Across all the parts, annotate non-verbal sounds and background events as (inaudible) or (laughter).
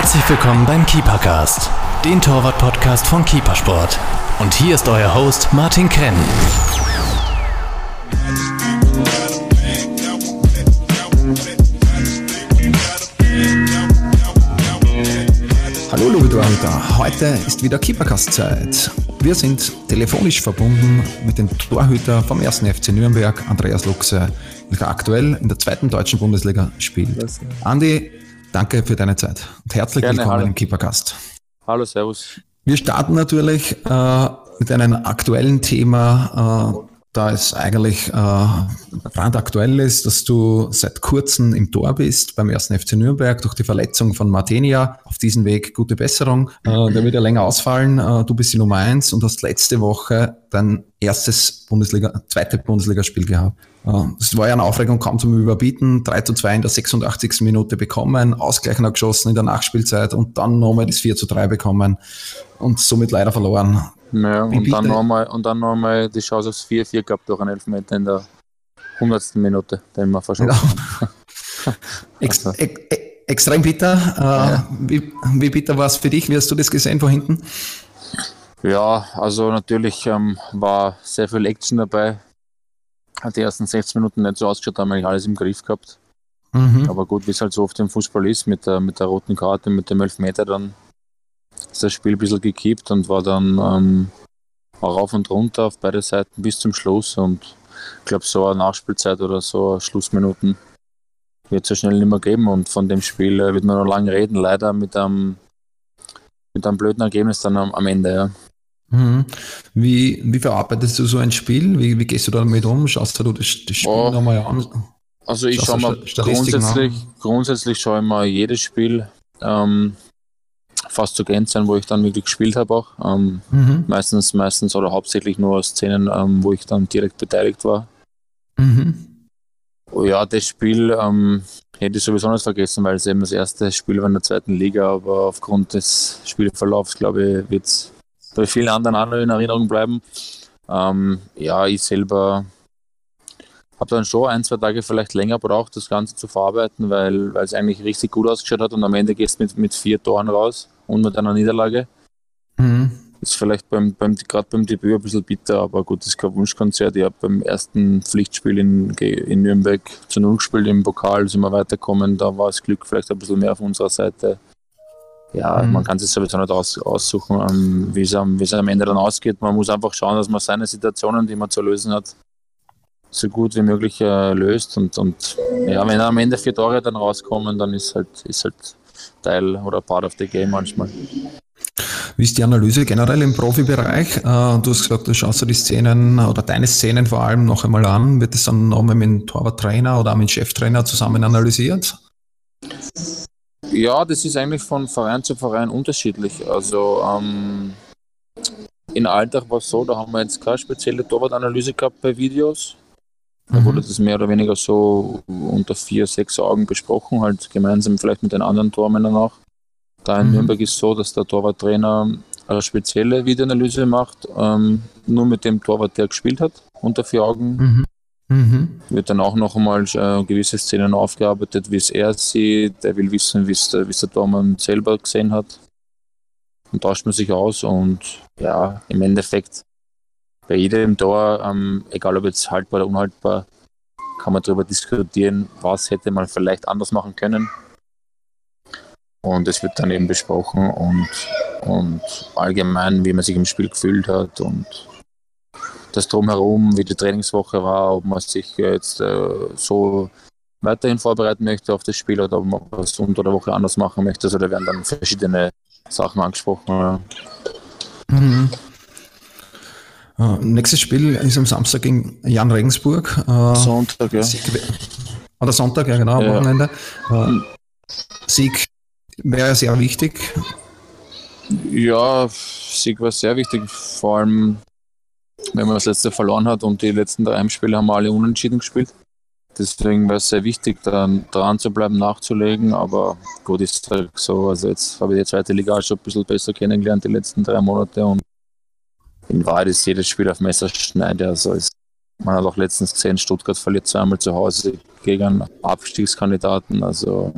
Herzlich willkommen beim Keepercast, den Torwart-Podcast von Keepersport. Und hier ist euer Host Martin Krenn. Hallo liebe Torhüter, heute ist wieder Keepercast-Zeit. Wir sind telefonisch verbunden mit dem Torhüter vom 1. FC Nürnberg, Andreas Luxe, welcher aktuell in der zweiten deutschen Bundesliga spielt. Andi, danke für deine Zeit und herzlich Gerne, willkommen hallo. im Keepercast. Hallo, Servus. Wir starten natürlich äh, mit einem aktuellen Thema, äh, da es eigentlich äh, brandaktuell ist, dass du seit kurzem im Tor bist beim 1. FC Nürnberg durch die Verletzung von Martenia. Auf diesem Weg gute Besserung. Äh, der wird ja länger ausfallen. Äh, du bist die Nummer eins und hast letzte Woche dein erstes Bundesliga, zweite Bundesligaspiel gehabt. Äh, Es war ja eine Aufregung kaum zum Überbieten. 3 zu 2 in der 86. Minute bekommen, Ausgleich noch geschossen in der Nachspielzeit und dann nochmal das 4 zu 3 bekommen und somit leider verloren. Ja, Wie und, dann noch mal, und dann nochmal die Chance aufs 4-4 gehabt durch einen Elfmeter in der 100. Minute, den wir verschossen haben. (laughs) Ex Also. ex ex extrem bitter. Äh, wie, wie bitter war es für dich? Wie hast du das gesehen von hinten? Ja, also natürlich ähm, war sehr viel Action dabei. Hat die ersten 16 Minuten nicht so ausgeschaut, haben eigentlich alles im Griff gehabt. Mhm. Aber gut, wie es halt so oft im Fußball ist, mit der, mit der roten Karte, mit dem Elfmeter, dann ist das Spiel ein bisschen gekippt und war dann ähm, auch rauf und runter auf beide Seiten bis zum Schluss. Und ich glaube, so eine Nachspielzeit oder so Schlussminuten wird es so schnell nicht mehr geben. Und von dem Spiel äh, wird man noch lange reden, leider mit einem, mit einem blöden Ergebnis dann am, am Ende. Ja. Mhm. Wie, wie verarbeitest du so ein Spiel? Wie, wie gehst du damit um? Schaust du das, das Spiel Oh. nochmal an? Also ich schaue mal grundsätzlich, grundsätzlich schaue ich mal jedes Spiel ähm, fast zu Gänze an, wo ich dann wirklich gespielt habe auch. Ähm, Mhm. meistens, meistens oder hauptsächlich nur Szenen, ähm, wo ich dann direkt beteiligt war. Mhm. Oh ja, das Spiel ähm, hätte ich sowieso nicht vergessen, weil es eben das erste Spiel war in der zweiten Liga, aber aufgrund des Spielverlaufs, glaube ich, wird es bei vielen anderen auch noch in Erinnerung bleiben. Ähm, ja, ich selber habe dann schon ein, zwei Tage vielleicht länger braucht, das Ganze zu verarbeiten, weil, weil es eigentlich richtig gut ausgeschaut hat und am Ende gehst du mit, mit vier Toren raus und mit einer Niederlage. Mhm. Ist vielleicht beim, beim, gerade beim Debüt ein bisschen bitter, aber gut, das ist kein Wunschkonzert. Ich habe beim ersten Pflichtspiel in, in Nürnberg zu Null gespielt im Pokal, sind wir weitergekommen. Da war das Glück vielleicht ein bisschen mehr auf unserer Seite. Ja, Mhm. man kann sich sowieso nicht aus, aussuchen, ähm, wie es am, wie es am Ende dann ausgeht. Man muss einfach schauen, dass man seine Situationen, die man zu lösen hat, so gut wie möglich äh, löst. Und, und ja, wenn am Ende vier Tore dann rauskommen, dann ist halt, ist halt Teil oder Part of the Game manchmal. Wie ist die Analyse generell im Profibereich? Äh, du hast gesagt, du schaust dir die Szenen oder deine Szenen vor allem noch einmal an. Wird das dann nochmal mit dem Torwarttrainer oder mit dem Cheftrainer zusammen analysiert? Ja, das ist eigentlich von Verein zu Verein unterschiedlich. Also ähm, in Alltag war es so, da haben wir jetzt keine spezielle Torwartanalyse gehabt bei Videos. Da Mhm. wurde das mehr oder weniger so unter vier, sechs Augen besprochen, halt gemeinsam vielleicht mit den anderen Tormännern auch. Da in Mhm. Nürnberg ist so, dass der Torwarttrainer eine spezielle Videoanalyse macht, ähm, nur mit dem Torwart, der gespielt hat, unter vier Augen Mhm. Mhm. wird dann auch noch einmal äh, gewisse Szenen aufgearbeitet, wie es er sieht. Er will wissen, wie es der, wie es der Tormann selber gesehen hat. Und tauscht man sich aus und ja, im Endeffekt bei jedem Tor, ähm, egal ob jetzt haltbar oder unhaltbar, kann man darüber diskutieren, was hätte man vielleicht anders machen können. Und es wird dann eben besprochen und, und allgemein, wie man sich im Spiel gefühlt hat und das drumherum, wie die Trainingswoche war, ob man sich jetzt äh, so weiterhin vorbereiten möchte auf das Spiel oder ob man was unter der Woche anders machen möchte. Also da werden dann verschiedene Sachen angesprochen. Ja. Mhm. Äh, nächstes Spiel ist am Samstag gegen Jan Regensburg. Äh, Sonntag, ja. Sieg, oder Sonntag, ja genau, am Ja. Wochenende. Äh, Sieg wäre sehr wichtig. Ja, Sieg war sehr wichtig, vor allem wenn man das letzte verloren hat und die letzten drei Heimspiele haben wir alle unentschieden gespielt. Deswegen war es sehr wichtig, dann dran zu bleiben, nachzulegen. Aber gut, ist halt so. Also jetzt habe ich die zweite Liga schon ein bisschen besser kennengelernt, die letzten drei Monate. Und in Wahrheit ist jedes Spiel auf Messerschneide. Also es, man hat auch letztens gesehen, Stuttgart verliert zweimal zu Hause gegen einen Abstiegskandidaten. Also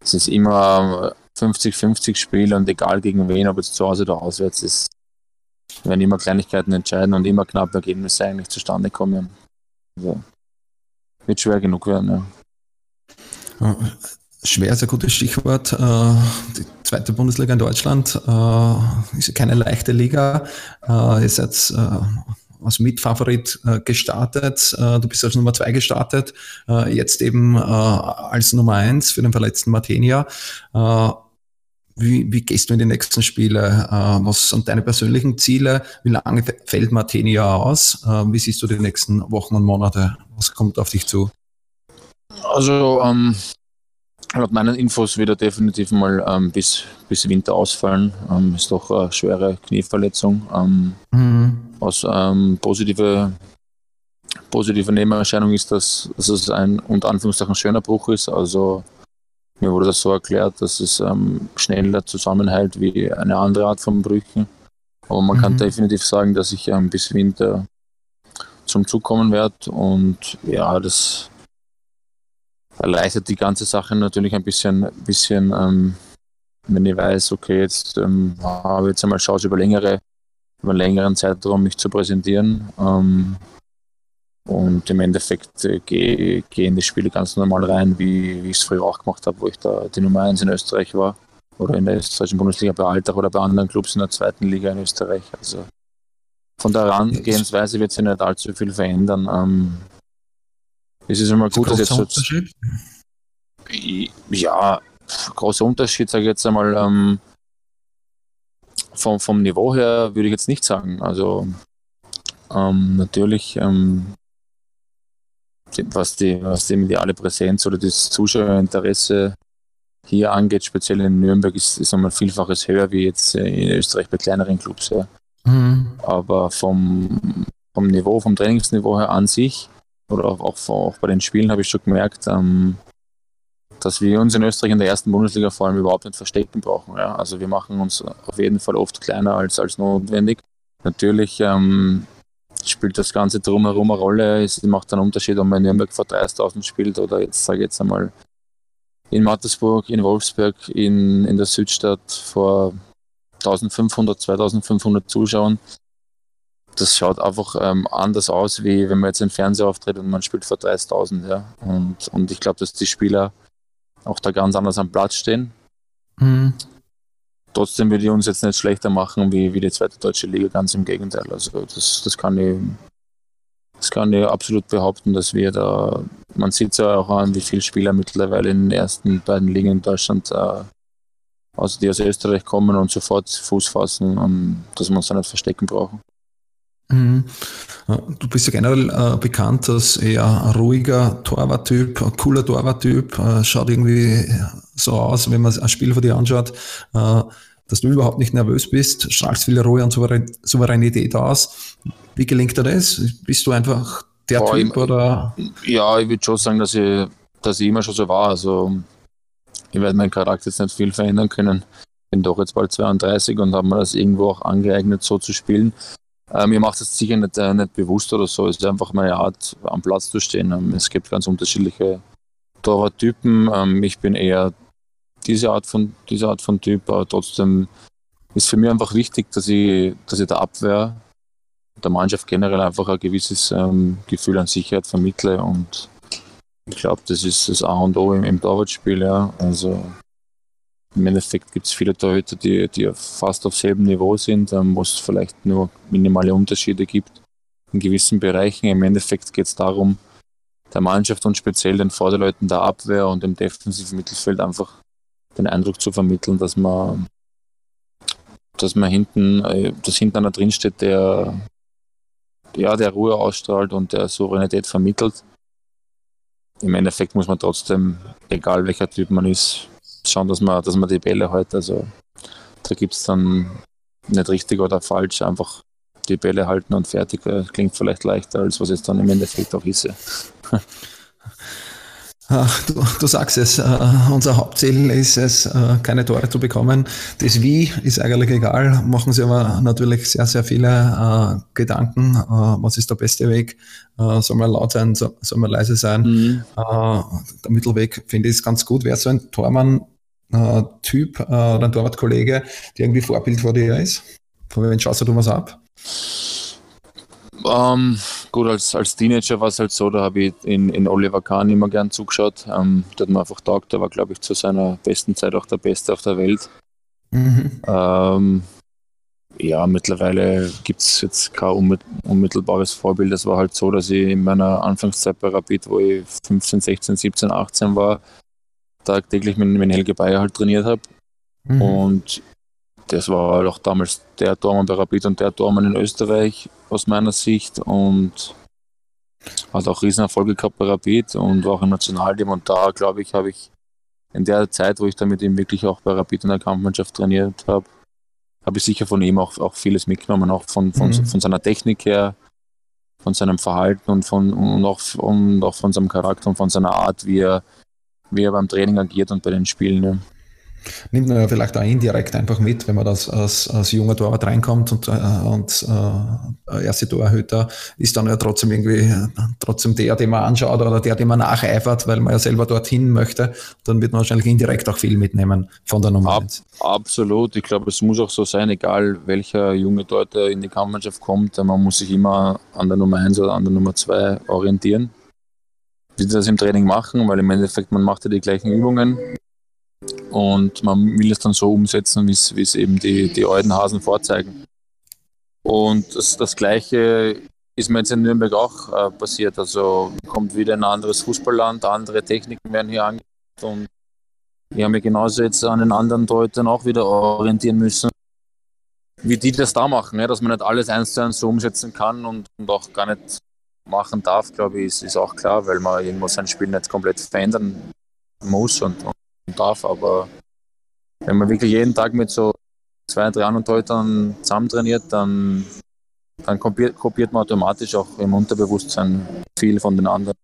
es ist immer 50-50 Spiel und egal gegen wen, ob jetzt zu Hause oder auswärts ist, werden immer Kleinigkeiten entscheiden und immer knappe Ergebnisse eigentlich zustande kommen. Also, wird schwer genug werden. Ja. Schwer ist ein gutes Stichwort. Äh, zweite Bundesliga in Deutschland äh, ist keine leichte Liga. Ihr seid als Mitfavorit gestartet. Du bist als Nummer zwei gestartet. Jetzt eben als Nummer eins für den verletzten Martenia. Wie, wie gehst du in die nächsten Spiele? Was sind deine persönlichen Ziele? Wie lange fällt Martenia aus? Wie siehst du die nächsten Wochen und Monate? Was kommt auf dich zu? Also ähm, Laut meinen Infos wird er definitiv mal ähm, bis, bis Winter ausfallen. Ähm, ist doch eine schwere Knieverletzung. Ähm, mhm. Aus ähm, positive, positive Nebenerscheinung ist, dass, dass es ein unter Anführungszeichen schöner Bruch ist. Also mir wurde das so erklärt, dass es ähm, schneller zusammenhält wie eine andere Art von Brüchen. Aber man mhm. kann definitiv sagen, dass ich ähm, bis Winter zum Zug kommen werde. Und ja, das erleichtert die ganze Sache natürlich ein bisschen, bisschen ähm, wenn ich weiß, okay, jetzt ähm, habe ich jetzt einmal Chance über längere, über einen längeren Zeitraum mich zu präsentieren. Ähm, und im Endeffekt äh, gehe geh in die Spiele ganz normal rein, wie, wie ich es früher auch gemacht habe, wo ich da die Nummer 1 in Österreich war. Oder in der österreichischen Bundesliga bei Altach oder bei anderen Clubs in der zweiten Liga in Österreich. Also von der Herangehensweise wird sich nicht allzu viel verändern. Ähm, es ist immer gut, dass jetzt. Unterschied? Ja, großer Unterschied, sage ich jetzt einmal. Ähm, vom, vom Niveau her würde ich jetzt nicht sagen. Also ähm, natürlich, ähm, was, die, was die mediale Präsenz oder das Zuschauerinteresse hier angeht, speziell in Nürnberg, ist, ist einmal vielfaches höher wie jetzt in Österreich bei kleineren Clubs. Ja. Mhm. Aber vom, vom Niveau, vom Trainingsniveau her an sich oder auch, auch, bei den Spielen habe ich schon gemerkt, ähm, dass wir uns in Österreich in der ersten Bundesliga vor allem überhaupt nicht verstecken brauchen. Ja? Also wir machen uns auf jeden Fall oft kleiner als, als notwendig. Natürlich ähm, spielt das Ganze drumherum eine Rolle. Es macht einen Unterschied, ob man in Nürnberg vor 30.000 spielt oder jetzt sage ich jetzt einmal in Mattersburg, in Wolfsberg, in, in der Südstadt vor 1500, 2500 Zuschauern das schaut einfach ähm, anders aus, wie wenn man jetzt im Fernseher auftritt und man spielt vor 30.000. Ja. Und, und ich glaube, dass die Spieler auch da ganz anders am Platz stehen. Mhm. Trotzdem würde ich uns jetzt nicht schlechter machen wie, wie die zweite deutsche Liga, ganz im Gegenteil. Also das, das kann ich das kann ich absolut behaupten, dass wir da, man sieht ja auch an, wie viele Spieler mittlerweile in den ersten beiden Ligen in Deutschland, äh, also die aus Österreich kommen und sofort Fuß fassen, um, dass wir uns da nicht verstecken brauchen. Mhm. Du bist ja generell äh, bekannt als eher ruhiger Torwarttyp, ein cooler Torwarttyp, äh, schaut irgendwie so aus, wenn man ein Spiel von dir anschaut, äh, dass du überhaupt nicht nervös bist, strahlst viel Ruhe und Souveränität aus. Wie gelingt dir das? Bist du einfach der Boah, Typ ich, oder? Ja, ich würde schon sagen, dass ich, dass ich immer schon so war. Also ich werde meinen Charakter jetzt nicht viel verändern können. Bin doch jetzt bald 32 und habe mir das irgendwo auch angeeignet, so zu spielen. Äh, mir macht es sicher nicht, äh, nicht bewusst oder so. Es ist einfach meine Art, am Platz zu stehen. Ähm, es gibt ganz unterschiedliche Torwarttypen. Ähm, ich bin eher diese Art von, diese Art von Typ, aber trotzdem ist für mich einfach wichtig, dass ich, dass ich der Abwehr, der Mannschaft generell einfach ein gewisses ähm, Gefühl an Sicherheit vermittle und ich glaube, das ist das A und O im, im Torwartspiel, ja. Also im Endeffekt gibt es viele Torhüter, die, die fast auf selben Niveau sind, ähm, wo es vielleicht nur minimale Unterschiede gibt in gewissen Bereichen. Im Endeffekt geht es darum, der Mannschaft und speziell den Vorderleuten der Abwehr und im defensiven Mittelfeld einfach den Eindruck zu vermitteln, dass man, dass man hinten, äh, dass hinten einer drinsteht, der, ja, der Ruhe ausstrahlt und der Souveränität vermittelt. Im Endeffekt muss man trotzdem, egal welcher Typ man ist, schauen, dass man, dass man die Bälle halt, also da gibt es dann nicht richtig oder falsch, einfach die Bälle halten und fertig. Klingt vielleicht leichter, als was es dann im Endeffekt auch ist. (laughs) Du, du, sagst es, uh, unser Hauptziel ist es, uh, keine Tore zu bekommen. Das Wie ist eigentlich egal, machen sie aber natürlich sehr, sehr viele uh, Gedanken. was ist der beste Weg? soll man laut sein, soll, soll man leise sein? Mhm. der Mittelweg finde ich ist ganz gut. Wäre so ein Tormann äh, Typ äh, oder ein Torwartkollege, der irgendwie Vorbild vor dir ist? Von wem schaust du was ab? Ähm, gut, als, als Teenager war es halt so, da habe ich in, in Oliver Kahn immer gern zugeschaut. Um, der hat mir einfach taugt, der war, glaube ich, zu seiner besten Zeit auch der Beste auf der Welt. Mhm. Ähm, ja, mittlerweile gibt es jetzt kein unmittelbares Vorbild. Es war halt so, dass ich in meiner Anfangszeit bei Rapid, wo ich 15, 16, 17, 18 war, tagtäglich mit, mit Helge Bayer halt trainiert habe. Mhm. Und das war halt auch damals der Tormann bei Rapid und der Tormann in Österreich aus meiner Sicht und hat auch Riesenerfolge gehabt bei Rapid und auch im Nationalteam und da glaube ich, habe ich in der Zeit, wo ich da mit ihm wirklich auch bei Rapid in der Kampfmannschaft trainiert habe, habe ich sicher von ihm auch, auch vieles mitgenommen, auch von, von, mhm. von seiner Technik her, von seinem Verhalten und, von, und, auch, und auch von seinem Charakter und von seiner Art, wie er, wie er beim Training agiert und bei den Spielen. Ja nimmt man ja vielleicht auch indirekt einfach mit, wenn man das als, als junger Torwart reinkommt und, äh, und äh, erste Torhüter ist dann ja trotzdem irgendwie äh, trotzdem der, den man anschaut oder der, den man nacheifert, weil man ja selber dorthin möchte, dann wird man wahrscheinlich indirekt auch viel mitnehmen von der Nummer Ab, 1. Absolut, ich glaube, es muss auch so sein, egal welcher junge Torhüter in die Kampfmannschaft kommt, man muss sich immer an der Nummer 1 oder an der Nummer 2 orientieren. Wie sie das im Training machen, weil im Endeffekt man macht ja die gleichen Übungen, und man will es dann so umsetzen, wie es eben die, die alten Hasen vorzeigen. Und das, das Gleiche ist mir jetzt in Nürnberg auch äh, passiert. Also kommt wieder ein anderes Fußballland, andere Techniken werden hier angewandt und ich habe mich genauso jetzt an den anderen Deutern auch wieder orientieren müssen, wie die das da machen, ja, dass man nicht alles eins zu eins so umsetzen kann und, und auch gar nicht machen darf, glaube ich, ist, ist auch klar, weil man irgendwo sein Spiel nicht komplett verändern muss und, und darf. Aber wenn man wirklich jeden Tag mit so zwei, drei anderen Torhütern zusammen trainiert, dann, dann kopiert, kopiert man automatisch auch im Unterbewusstsein viel von den anderen.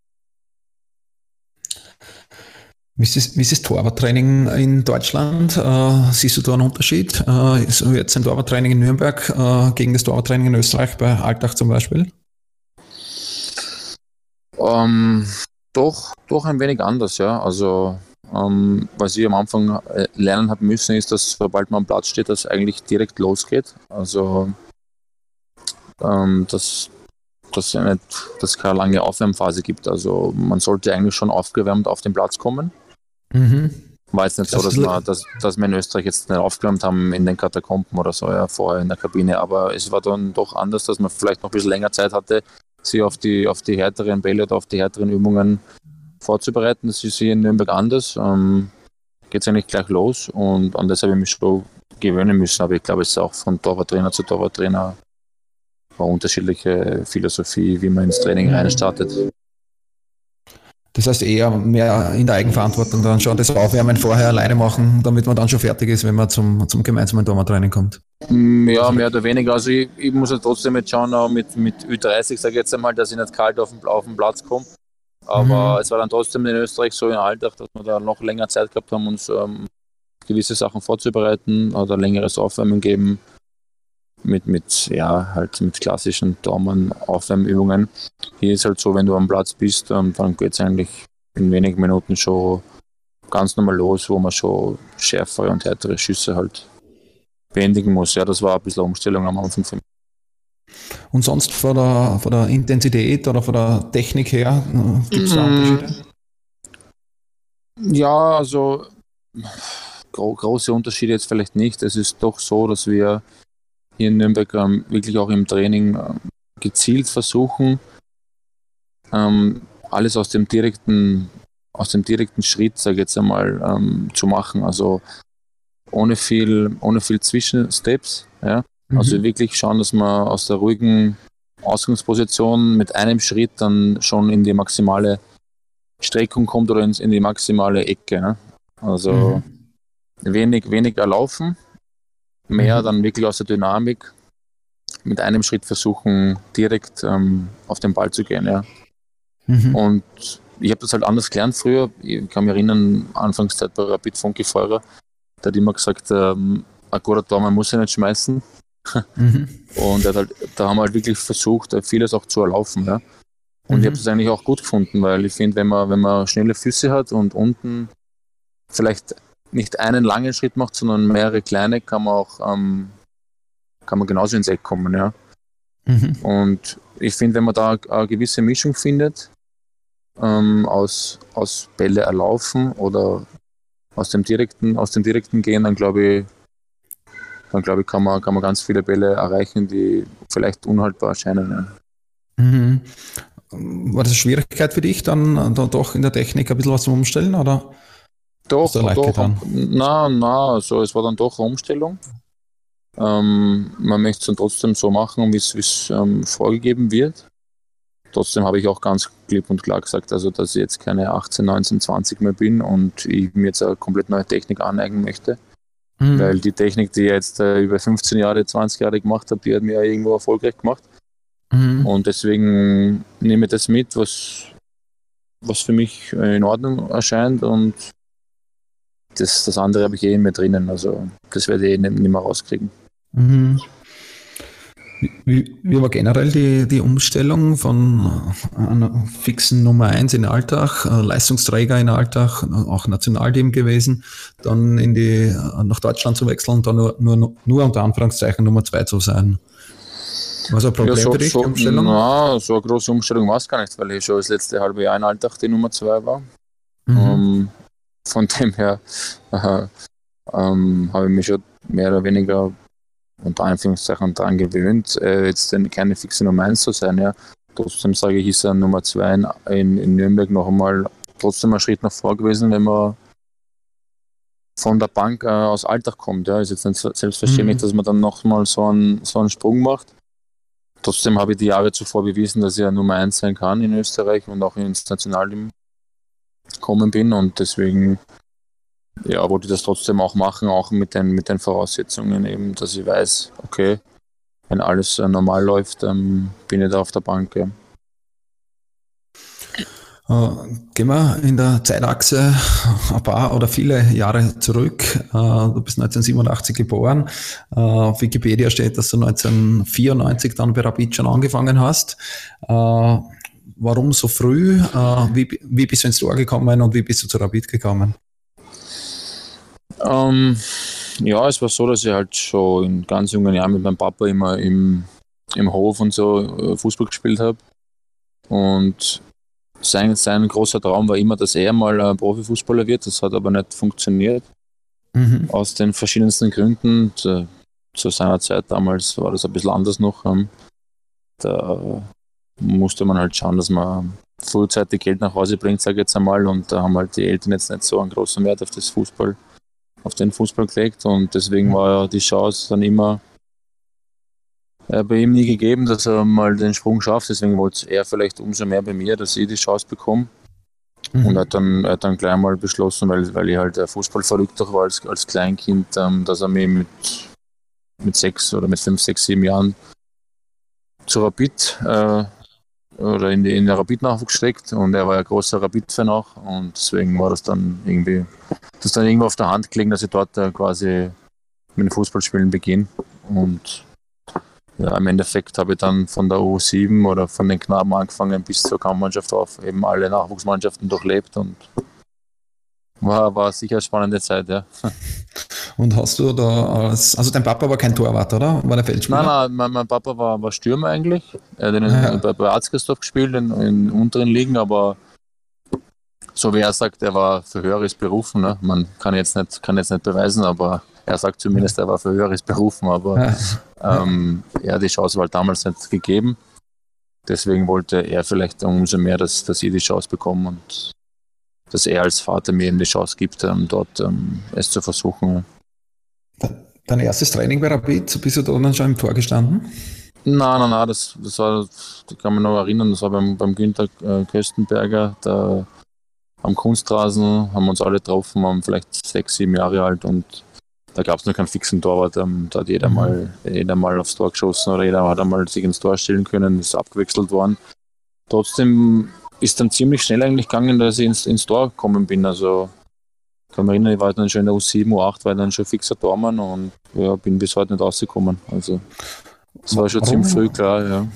Wie ist, das, wie ist das Torwarttraining in Deutschland? Äh, siehst du da einen Unterschied? Äh, ist jetzt ein Torwarttraining in Nürnberg äh, gegen das Torwarttraining in Österreich bei Alltag zum Beispiel? Ähm, doch, doch ein wenig anders, ja. Also ähm, was ich am Anfang äh, lernen habe müssen, ist, dass sobald man am Platz steht, das eigentlich direkt losgeht. Also ähm, dass dass es nicht, dass keine lange Aufwärmphase gibt. Also man sollte eigentlich schon aufgewärmt auf den Platz kommen. Mhm. War jetzt nicht das so, dass, wir, dass, dass wir in Österreich jetzt nicht aufgewärmt haben in den Katakomben oder so, ja, vorher in der Kabine. Aber es war dann doch anders, dass man vielleicht noch ein bisschen länger Zeit hatte, sich auf die, auf die härteren Bälle oder auf die härteren Übungen vorzubereiten. Das ist hier in Nürnberg anders. Ähm, Geht es eigentlich gleich los und an das habe ich mich schon gewöhnen müssen. Aber ich glaube, es ist auch von Torwarttrainer zu Torwarttrainer eine unterschiedliche Philosophie, wie man ins Training reinstartet. Das heißt eher mehr in der Eigenverantwortung dann schon das Aufwärmen vorher alleine machen, damit man dann schon fertig ist, wenn man zum, zum gemeinsamen Torwarttraining kommt. Mm, ja, mehr oder weniger. Also ich, ich muss ja trotzdem jetzt schauen, auch mit, mit Ü30 sage ich jetzt einmal, dass ich nicht kalt auf den, auf den Platz komme. Aber mhm. es war dann trotzdem in Österreich so im Alltag, dass wir da noch länger Zeit gehabt haben, uns ähm, gewisse Sachen vorzubereiten oder längeres Aufwärmen geben. Mit, mit, ja, halt mit klassischen Daumen-Aufwärmübungen. Hier ist halt so, wenn du am Platz bist, ähm, dann geht es eigentlich in wenigen Minuten schon ganz normal los, wo man schon schärfere und härtere Schüsse halt beendigen muss. Ja, das war ein bisschen Umstellung am Anfang für mich. Und sonst von der, von der Intensität oder von der Technik her, äh, gibt es da mhm. Unterschiede? Ja, also gro große Unterschiede jetzt vielleicht nicht. Es ist doch so, dass wir hier in Nürnberg ähm, wirklich auch im Training äh, gezielt versuchen, ähm, alles aus dem direkten, aus dem direkten Schritt, sage ich jetzt einmal, ähm, zu machen. Also ohne viel, ohne viel Zwischensteps. Ja. Also mhm. wirklich schauen, dass man aus der ruhigen Ausgangsposition mit einem Schritt dann schon in die maximale Streckung kommt oder in, die maximale Ecke. Ne? Also mhm. wenig, wenig erlaufen, mehr mhm. dann wirklich aus der Dynamik mit einem Schritt versuchen, direkt ähm, auf den Ball zu gehen. Ja. Mhm. Und ich habe das halt anders gelernt früher. Ich kann mich erinnern, Anfangszeit bei Rapid Funky Feurer, der hat immer gesagt, ähm, ein guter Tor, man muss ihn nicht schmeißen. Mhm. Und halt, da haben wir halt wirklich versucht, vieles auch zu erlaufen. Ja. Und mhm. ich habe das eigentlich auch gut gefunden, weil ich finde, wenn man, wenn man schnelle Füße hat und unten vielleicht nicht einen langen Schritt macht, sondern mehrere kleine, kann man auch ähm, kann man genauso ins Eck kommen, ja. Mhm. Und ich finde, wenn man da eine gewisse Mischung findet, ähm, aus, aus Bälle erlaufen oder aus dem direkten, aus dem direkten Gehen, dann glaube ich, dann glaube ich, kann man, kann man ganz viele Bälle erreichen, die vielleicht unhaltbar erscheinen. Ja. Mhm. War das eine Schwierigkeit für dich, dann, dann doch in der Technik ein bisschen was zu umstellen? Oder? Doch, doch. Na, na, also es war dann doch eine Umstellung. Ähm, man möchte es dann trotzdem so machen, wie es ähm, vorgegeben wird. Trotzdem habe ich auch ganz klipp und klar gesagt, also dass ich jetzt keine 18, 19, 20 mehr bin und ich mir jetzt eine komplett neue Technik aneignen möchte. Mhm. Weil die Technik, die ich jetzt äh, über 15 Jahre, 20 Jahre gemacht habe, die hat mir ja irgendwo erfolgreich gemacht. Mhm. Und deswegen nehme ich das mit, was, was für mich in Ordnung erscheint und das, das andere habe ich eh in mir drinnen. Also das werde ich eh nicht, nicht mehr rauskriegen. Mhm. Wie, wie war generell die, die Umstellung von einer fixen Nummer 1 in Alltag, äh, Leistungsträger in Alltag, auch Nationalteam gewesen, dann in die, nach Deutschland zu wechseln und dann nur, nur, nur unter Anführungszeichen Nummer 2 zu sein? Was ein Problem ja, so, für dich, so, Umstellung? Na, so eine große Umstellung war es gar nicht, weil ich schon das letzte halbe Jahr in Alltag die Nummer 2 war. Mhm. Um, ähm, von dem her (laughs) äh, ähm, habe ich mich schon mehr oder weniger unter Anführungszeichen daran gewöhnt, äh, jetzt keine fixe Nummer 1 zu sein. Ja. Trotzdem sage ich, ist er Nummer 2 in, in, in, Nürnberg noch einmal trotzdem ein Schritt nach vor gewesen, wenn man von der Bank äh, aus Alltag kommt. Ja. Ist jetzt nicht selbstverständlich, mhm. dass man dann nochmal so einen, so einen Sprung macht. Trotzdem habe ich die Jahre zuvor bewiesen, dass ich ja Nummer 1 sein kann in Österreich und auch ins Nationalteam kommen bin und deswegen ja, wollte ich das trotzdem auch machen, auch mit den, mit den Voraussetzungen eben, dass ich weiß, okay, wenn alles äh, normal läuft, ähm, bin ich da auf der Bank. Ja. Uh, gehen wir in der Zeitachse ein paar oder viele Jahre zurück. Uh, du bist 1987 geboren. Uh, auf Wikipedia steht, dass du 1994 dann bei Rapid schon angefangen hast. warum so früh? Wie, wie, bist du ins Tor gekommen und wie bist du zu Rapid gekommen? Ähm, ja, es war so, dass ich halt schon in ganz jungen Jahren mit meinem Papa immer im, im Hof und so äh, Fußball gespielt habe. Und sein, sein großer Traum war immer, dass er mal ein Profifußballer wird. Das hat aber nicht funktioniert. Mhm. Aus den verschiedensten Gründen. Zu, zu, seiner Zeit damals war das ein bisschen anders noch. Ähm, da musste man halt schauen, dass man frühzeitig Geld nach Hause bringt, sage ich jetzt einmal. Und da haben halt die Eltern jetzt nicht so einen großen Wert auf das Fußball auf den Fußball gelegt und deswegen war ja die Chance dann immer äh, bei ihm nie gegeben, dass er mal den Sprung schafft. Deswegen wollte er vielleicht umso mehr bei mir, dass ich die Chance bekomme. Mhm. Und er hat dann, hat dann gleich mal beschlossen, weil, weil ich halt Fußball verrückt war als, als Kleinkind, ähm, dass er mich mit, mit sechs oder mit fünf, sechs, sieben Jahren zu Rapid äh, oder in, die, in der Rapid-Nachwuchs steckt. Und er war ja großer Rapid-Fan auch. Und deswegen war das dann irgendwie, das dann irgendwo auf der Hand gelegen, dass ich dort äh, quasi mit dem Fußballspielen beginne. Und ja, im Endeffekt habe ich dann von der U7 oder von den Knaben angefangen bis zur Kampfmannschaft auf eben alle Nachwuchsmannschaften durchlebt. Und war, war sicher eine spannende Zeit, ja. (laughs) Und hast du da als, also dein Papa war kein Torwart, oder? War der Feldspieler? Nein, nein, mein, Papa war, war Stürmer eigentlich. Er hat in, ja. bei, bei Arzgersdorf gespielt, in, in unteren Ligen, aber so wie er sagt, er war für Höheres berufen. Ne? Man kann jetzt, nicht, kann jetzt nicht beweisen, aber er sagt zumindest, er war für Höheres berufen. Aber ja, ähm, ja die Chance war halt damals nicht gegeben. Deswegen wollte er vielleicht umso mehr, dass, dass ich die Chance bekomme und dass er als Vater mir eben die Chance gibt, ähm, dort ähm, es zu versuchen. Dein erstes Training bei Rapid, bist du da dann schon im Tor gestanden? Nein, nein, nein, das, das war, das kann man noch erinnern, das war beim, beim Günther äh, Köstenberger, da am Kunstrasen, haben wir uns alle getroffen, waren vielleicht sechs, sieben Jahre alt und da gab es noch keinen fixen Torwart, ähm, da hat jeder, mhm. mal, jeder mal aufs Tor geschossen oder jeder hat einmal sich ins Tor stellen können, ist abgewechselt worden. Trotzdem ist dann ziemlich schnell eigentlich gegangen, dass ich ins, ins Tor gekommen bin. Also kann mich erinnern, ich war dann schon in der U7, U8, war dann schon fixer Tormann und ja, bin bis heute nicht rausgekommen. Also das war schon Warum? ziemlich früh klar, ja.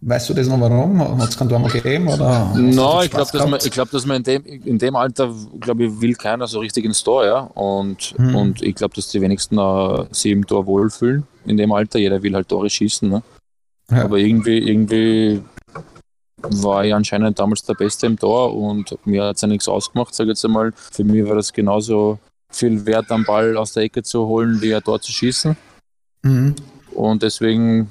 Weißt du das noch warum? Hat es keinen Tor gegeben? Oder no, ich glaube, dass man, ich glaub, dass man in dem, in dem Alter, glaube ich, will keiner so richtig ins Tor, ja. Und, hm. und ich glaube, dass die wenigsten uh, sich im Tor wohlfühlen in dem Alter. Jeder will halt Tore schießen. Ne? Ja. Aber irgendwie, irgendwie war ich anscheinend damals der Beste im Tor und mir hat es ja nichts ausgemacht, sage ich jetzt einmal. Für mich war das genauso viel wert, am Ball aus der Ecke zu holen, wie ein Tor zu schießen. Mhm. Und deswegen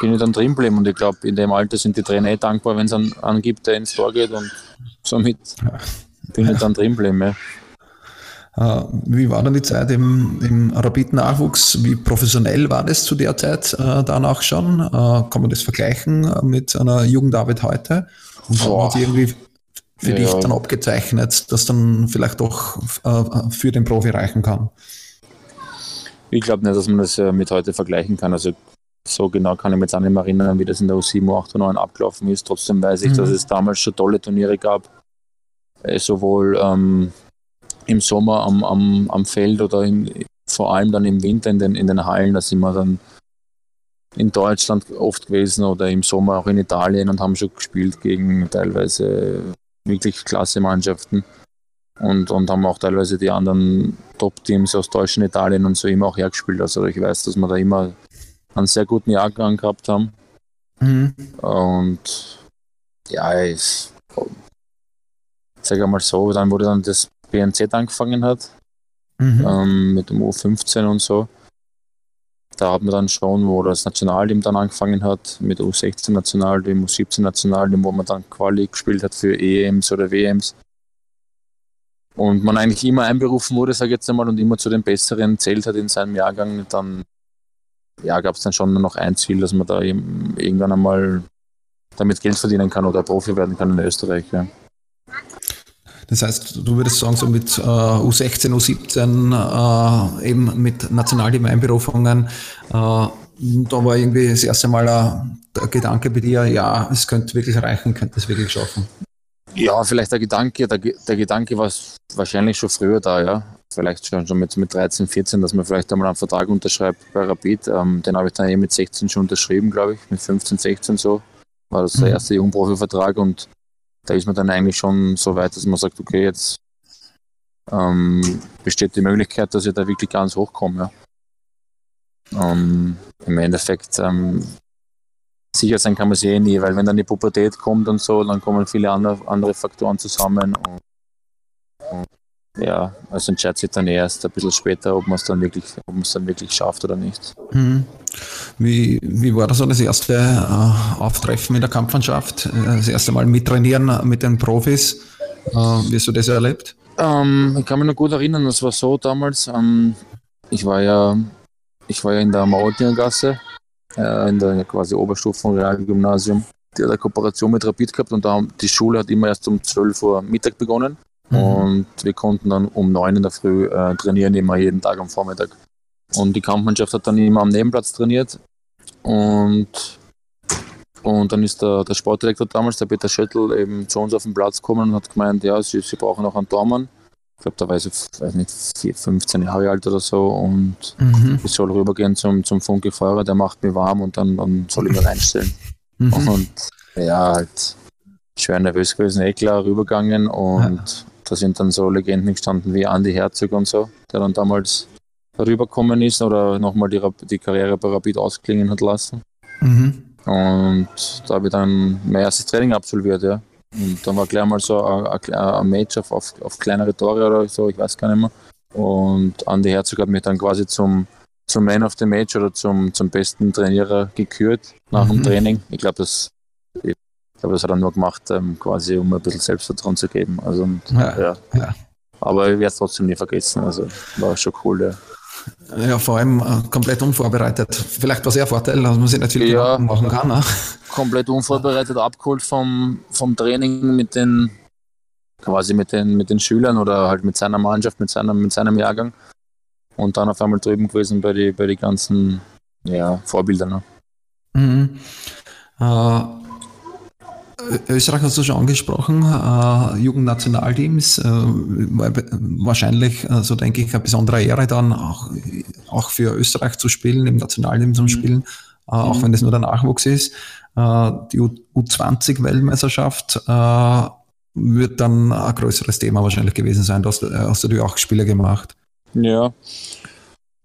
bin ich dann drin geblieben und ich glaube, in dem Alter sind die Trainer eh dankbar, wenn es einen angibt, der ins Tor geht und somit bin ich dann drin geblieben. Ja. Uh, wie war dann die Zeit im, im Rapid-Nachwuchs? Wie professionell war das zu der Zeit uh, danach schon? Uh, kann man das vergleichen mit einer Jugendarbeit heute? Und hat irgendwie für ja, dich dann abgezeichnet, dass dann vielleicht doch für den Profi reichen kann? Ich glaube nicht, dass man das mit heute vergleichen kann. Also so genau kann ich mich jetzt auch nicht mehr erinnern, wie das in der U7, U8 und 9 abgelaufen ist. Trotzdem weiß ich, mhm. dass es damals schon tolle Turniere gab. Äh, sowohl ähm, im Sommer am, am, am Feld oder im, vor allem dann im Winter in den, in den Hallen. Da sind wir dann in Deutschland oft gewesen oder im Sommer auch in Italien und haben schon gespielt gegen teilweise wirklich klasse Mannschaften und, und haben auch teilweise die anderen Top-Teams aus Deutschland, Italien und so immer auch hergespielt. Also ich weiß, dass wir da immer einen sehr guten Jahrgang gehabt haben. Mhm. Und ja, ich sage mal so, dann wurde dann das BNZ angefangen hat, mhm. ähm, mit dem U15 und so. Da hat man dann schon, wo das Nationalteam dann angefangen hat, mit U16 Nationalteam, U17 Nationalteam, wo man dann Quali gespielt hat für EMs oder WMs. Und man eigentlich immer einberufen wurde, sage ich jetzt einmal, und immer zu den Besseren zählt hat in seinem Jahrgang, dann ja, gab es dann schon nur noch ein Ziel, dass man da irgendwann einmal damit Geld verdienen kann oder Profi werden kann in Österreich. Ja. Das heißt, du würdest sagen, so mit äh, U16, U17, äh, eben mit Nationalteam-Einberufungen, äh, da war irgendwie das erste Mal der Gedanke bei dir, ja, es könnte wirklich reichen, könnte es wirklich schaffen. Ja, vielleicht der Gedanke, der, der Gedanke war wahrscheinlich schon früher da, ja. Vielleicht schon, schon mit, mit 13, 14, dass man vielleicht einmal einen Vertrag unterschreibt bei Rapid. Ähm, den habe ich dann eh mit 16 schon unterschrieben, glaube ich, mit 15, 16 so. War das der mhm. erste Jungprofi-Vertrag und da ist man dann eigentlich schon so weit, dass man sagt, okay, jetzt ähm, besteht die Möglichkeit, dass ich da wirklich ganz hochkomme. Ja. Ähm, Im Endeffekt ähm, sicher sein kann man sich eh nie, weil wenn dann die Pubertät kommt und so, dann kommen viele andere, andere Faktoren zusammen. Und, und ja, also entscheidet sich dann erst ein bisschen später, ob man es dann wirklich, ob man es dann wirklich schafft oder nicht. Mhm. Wie, wie war das so das erste äh, Auftreffen in der Kampfmannschaft? Äh, das erste Mal mittrainieren mit den Profis? Äh, wie hast du das erlebt? Ähm, ich kann mich noch gut erinnern, das war so damals. Ähm, ich war ja, ich war ja in der Mauertiergasse, äh, in der quasi Oberstufe vom Realgymnasium. Die hat eine Kooperation mit Rapid gehabt und da, die Schule hat immer erst um 12 Uhr Mittag begonnen. Mhm. Und wir konnten dann um 9 in der Früh äh, trainieren, immer jeden Tag am Vormittag. Und die Kampfmannschaft hat dann immer am Nebenplatz trainiert. Und, und dann ist der, der Sportdirektor damals, der Peter Schöttl, eben zu uns auf den Platz gekommen und hat gemeint, ja, sie, sie brauchen noch einen Tormann. Ich glaube, da war ich, weiß nicht, 15 Jahre alt oder so. Und mhm. ich soll rübergehen zum, zum Funke Feuer, der macht mich warm und dann, dann soll ich mich reinstellen. Mhm. Und ja, halt schwer nervös gewesen, eh klar, rübergegangen und ja. da sind dann so Legenden gestanden wie Andy Herzog und so, der dann damals rübergekommen ist oder nochmal die, die Karriere bei Rapid ausklingen hat lassen. Mhm. Und da habe ich dann mein erstes Training absolviert, ja. Und dann war gleich mal so ein, Match auf, auf, auf, kleinere Tore oder so, ich weiß gar nicht mehr. Und Andy Herzog hat mich dann quasi zum, zum Man of the Match oder zum, zum besten Trainierer gekürt nach mhm. dem Training. Ich glaube, das, glaub, das hat er nur gemacht, ähm, quasi um ein bisschen Selbstvertrauen zu geben. Also, und, ja, ja. ja. Aber ich werde es trotzdem nie vergessen. Also war schon cool, ja. Ja, vor allem äh, komplett unvorbereitet. Vielleicht war es eher Vorteil, dass man sich natürlich ja, machen kann. Ne? Komplett unvorbereitet abgeholt vom, vom Training mit den quasi mit den, mit den Schülern oder halt mit seiner Mannschaft, mit seinem, mit seinem Jahrgang. Und dann auf einmal drüben gewesen bei den bei die ganzen ja, Vorbildern. Ne? Mhm. Äh, Österreich hast du schon angesprochen, äh, Jugendnationalteams, äh, wahrscheinlich, äh, so denke ich, eine besondere Ehre dann auch, auch für Österreich zu spielen, im Nationalteam zu mhm. spielen, äh, auch mhm. wenn das nur der Nachwuchs ist. Äh, die U20-Weltmeisterschaft äh, wird dann ein größeres Thema wahrscheinlich gewesen sein. Da hast, hast du auch Spiele gemacht. Ja.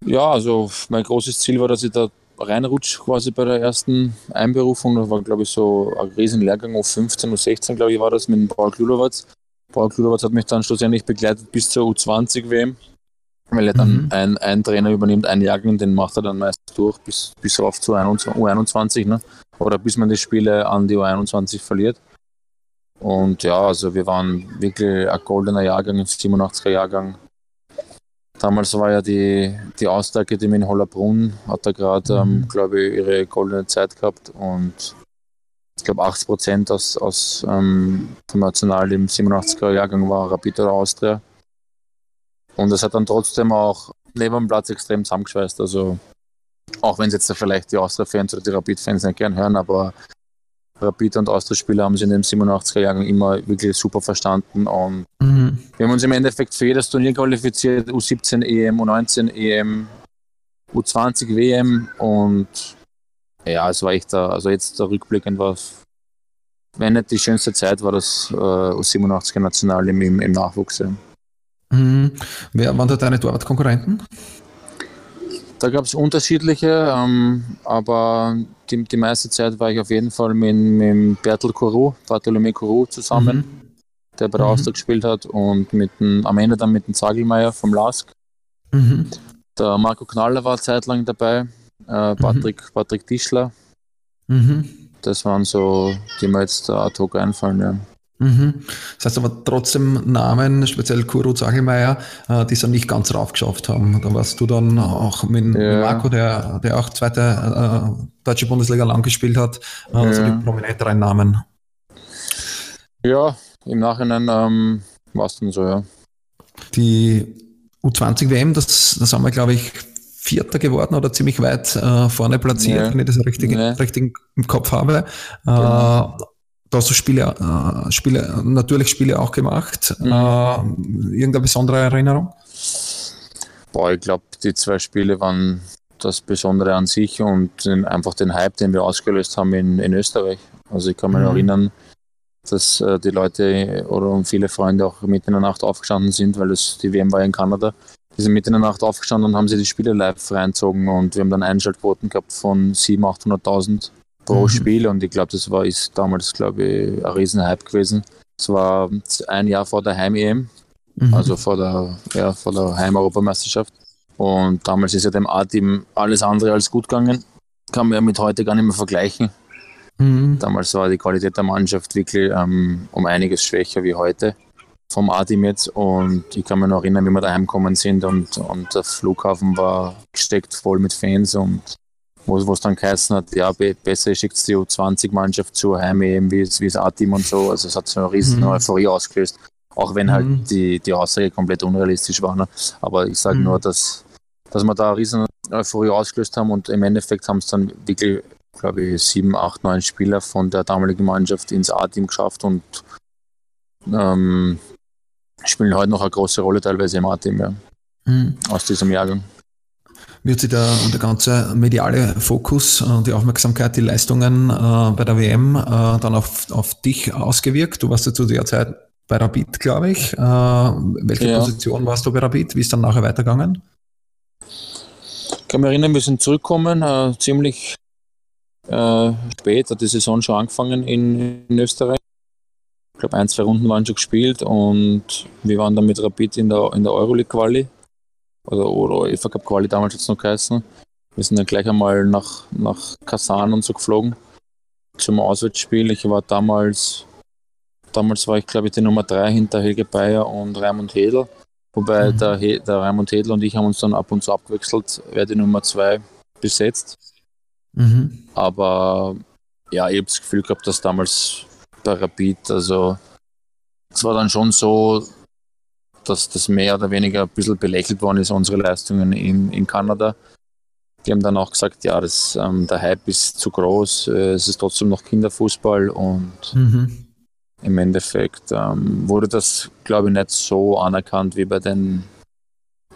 Ja, also mein großes Ziel war, dass ich da reinrutsche quasi bei der ersten Einberufung. Das war, glaube ich, so ein Riesenlehrgang, U15, U16, glaube ich, war das mit dem Paul Kludowatz. Paul Kludowatz hat mich dann schlussendlich begleitet bis zur U20-WM, weil er dann mhm. ein, ein Trainer übernimmt, ein Jahrgang, den macht er dann meist durch bis, bis auf zu U21, ne? oder bis man die Spiele an die U21 verliert. Und ja, also wir waren wirklich ein goldener Jahrgang, ein 87er Jahrgang. Damals war ja die, die Austauschakademie in Hollerbrunn, hat da gerade, ähm, mhm. ähm, glaube ich, ihre goldene Zeit gehabt und ich glaube 80 Prozent aus, aus ähm, vom National im 87er Jahrgang war Rapid oder Austria. Und das hat dann trotzdem auch neben dem Platz extrem zusammengeschweißt. Also auch wenn es jetzt vielleicht die Austria-Fans oder die Rapid-Fans nicht gern hören, aber Rapid und Austria-Spieler haben sie in den 87er Jahren immer wirklich super verstanden. Und mhm. wir haben uns im Endeffekt für jedes Turnier qualifiziert: U17 EM, U19 EM, U20 WM. Und ja, es war echt da, also jetzt der Rückblickend war, wenn nicht die schönste Zeit, war das äh, U87er National im, im Nachwuchs. Mhm. Wer waren da deine Torwartkonkurrenten? Da gab es unterschiedliche, ähm, aber die, die meiste Zeit war ich auf jeden Fall mit, mit Bertel Kourou, Bartolomé Kourou zusammen, mhm. der bei der mhm. Austria gespielt hat und mit dem, am Ende dann mit dem Zagelmeier vom LASK. Mhm. Der Marco Knaller war zeitlang dabei, äh, Patrick, mhm. Patrick Tischler. Mhm. Das waren so, die mir jetzt ad hoc einfallen. Ja. Mhm. Das heißt aber trotzdem Namen, speziell Kuro Zagelmeier, äh, die es dann nicht ganz raufgeschafft haben. Da warst du dann auch mit, ja. Marco, der, der auch zweite äh, deutsche Bundesliga lang gespielt hat, äh, ja. also die prominenteren Namen. Ja, im Nachhinein ähm, war es dann so, ja. Die U20 WM, das, das haben wir, glaube ich, Vierter geworden oder ziemlich weit äh, vorne platziert, nee. wenn ich das richtig, nee. richtig im Kopf habe. Genau. Äh, da hast du Spiele, äh, Spiele, natürlich Spiele auch gemacht. Mhm. Äh, irgendeine besondere Erinnerung? Boah, ich glaube, die zwei Spiele waren das Besondere an sich und den, einfach den Hype, den wir ausgelöst haben in, in Österreich. Also ich kann mich mhm. erinnern, dass äh, die Leute oder viele Freunde auch mitten in der Nacht aufgestanden sind, weil es, die WM war in Kanada. Die sind mitten in der Nacht aufgestanden und haben sie die Spiele live reinzogen und wir haben dann Einschaltquoten gehabt von 700.000, 800.000 pro mhm. Spiel und ich glaube, das war ist damals, glaube ich, ein Riesenhype gewesen. Es war ein Jahr vor der Heim-EM, mhm. also vor der, ja, vor der Heim-Europameisterschaft. Und damals ist ja dem A-Team alles andere als gut gegangen. Kann man ja mit heute gar nicht mehr vergleichen. Mhm. Damals war die Qualität der Mannschaft wirklich ähm, um einiges schwächer wie heute vom A-Team jetzt. Und ich kann mich noch erinnern, wie wir daheim gekommen sind und, und der Flughafen war gesteckt voll mit Fans und wo es dann geheißen hat, ja, besser schickt die U20-Mannschaft zu Heim eben wie, wie das A-Team und so. Also es hat so eine riesen mhm. Euphorie ausgelöst. Auch wenn halt mhm. die, die Aussage komplett unrealistisch war. Ne? Aber ich sage mhm. nur, dass, dass wir da eine riesen Euphorie ausgelöst haben und im Endeffekt haben es dann wirklich, glaube ich, sieben, acht, neun Spieler von der damaligen Mannschaft ins A-Team geschafft und ähm, spielen heute noch eine große Rolle teilweise im A-Team, ja. Mhm. Aus diesem Jahrgang wird sich der, der ganze mediale Fokus, und die Aufmerksamkeit, die Leistungen äh, bei der WM äh, dann auf, auf dich ausgewirkt? Du warst ja zu der Zeit bei Rapid, glaube ich. Äh, welche ja. Position warst du bei Rapid? Wie ist dann nachher weitergegangen? Ich kann mich erinnern, wir sind zurückgekommen, äh, ziemlich äh, spät, hat die Saison schon angefangen in, in Österreich. Ich glaube, ein, zwei Runden waren schon gespielt und wir waren dann mit Rapid in der, in der Euroleague-Quali oder, oder UEFA Cup Quali damals jetzt noch geheißen. Wir sind dann gleich einmal nach, nach Kasan und so geflogen zum Auswärtsspiel. Ich war damals, damals war ich glaube ich die Nummer 3 hinter Helge Bayer und Raimund Hedel. Wobei mhm. der, der Raimund Hedel und ich haben uns dann ab und zu abgewechselt, wer die Nummer 2 besetzt. Mhm. Aber ja, ich habe das Gefühl gehabt, dass damals bei Rapid, also es war dann schon so, dass das mehr oder weniger ein bisschen belächelt worden ist, unsere Leistungen in, in Kanada. Die haben dann auch gesagt, ja, das, ähm, der Hype ist zu groß, äh, es ist trotzdem noch Kinderfußball und mhm. im Endeffekt ähm, wurde das, glaube ich, nicht so anerkannt wie bei den,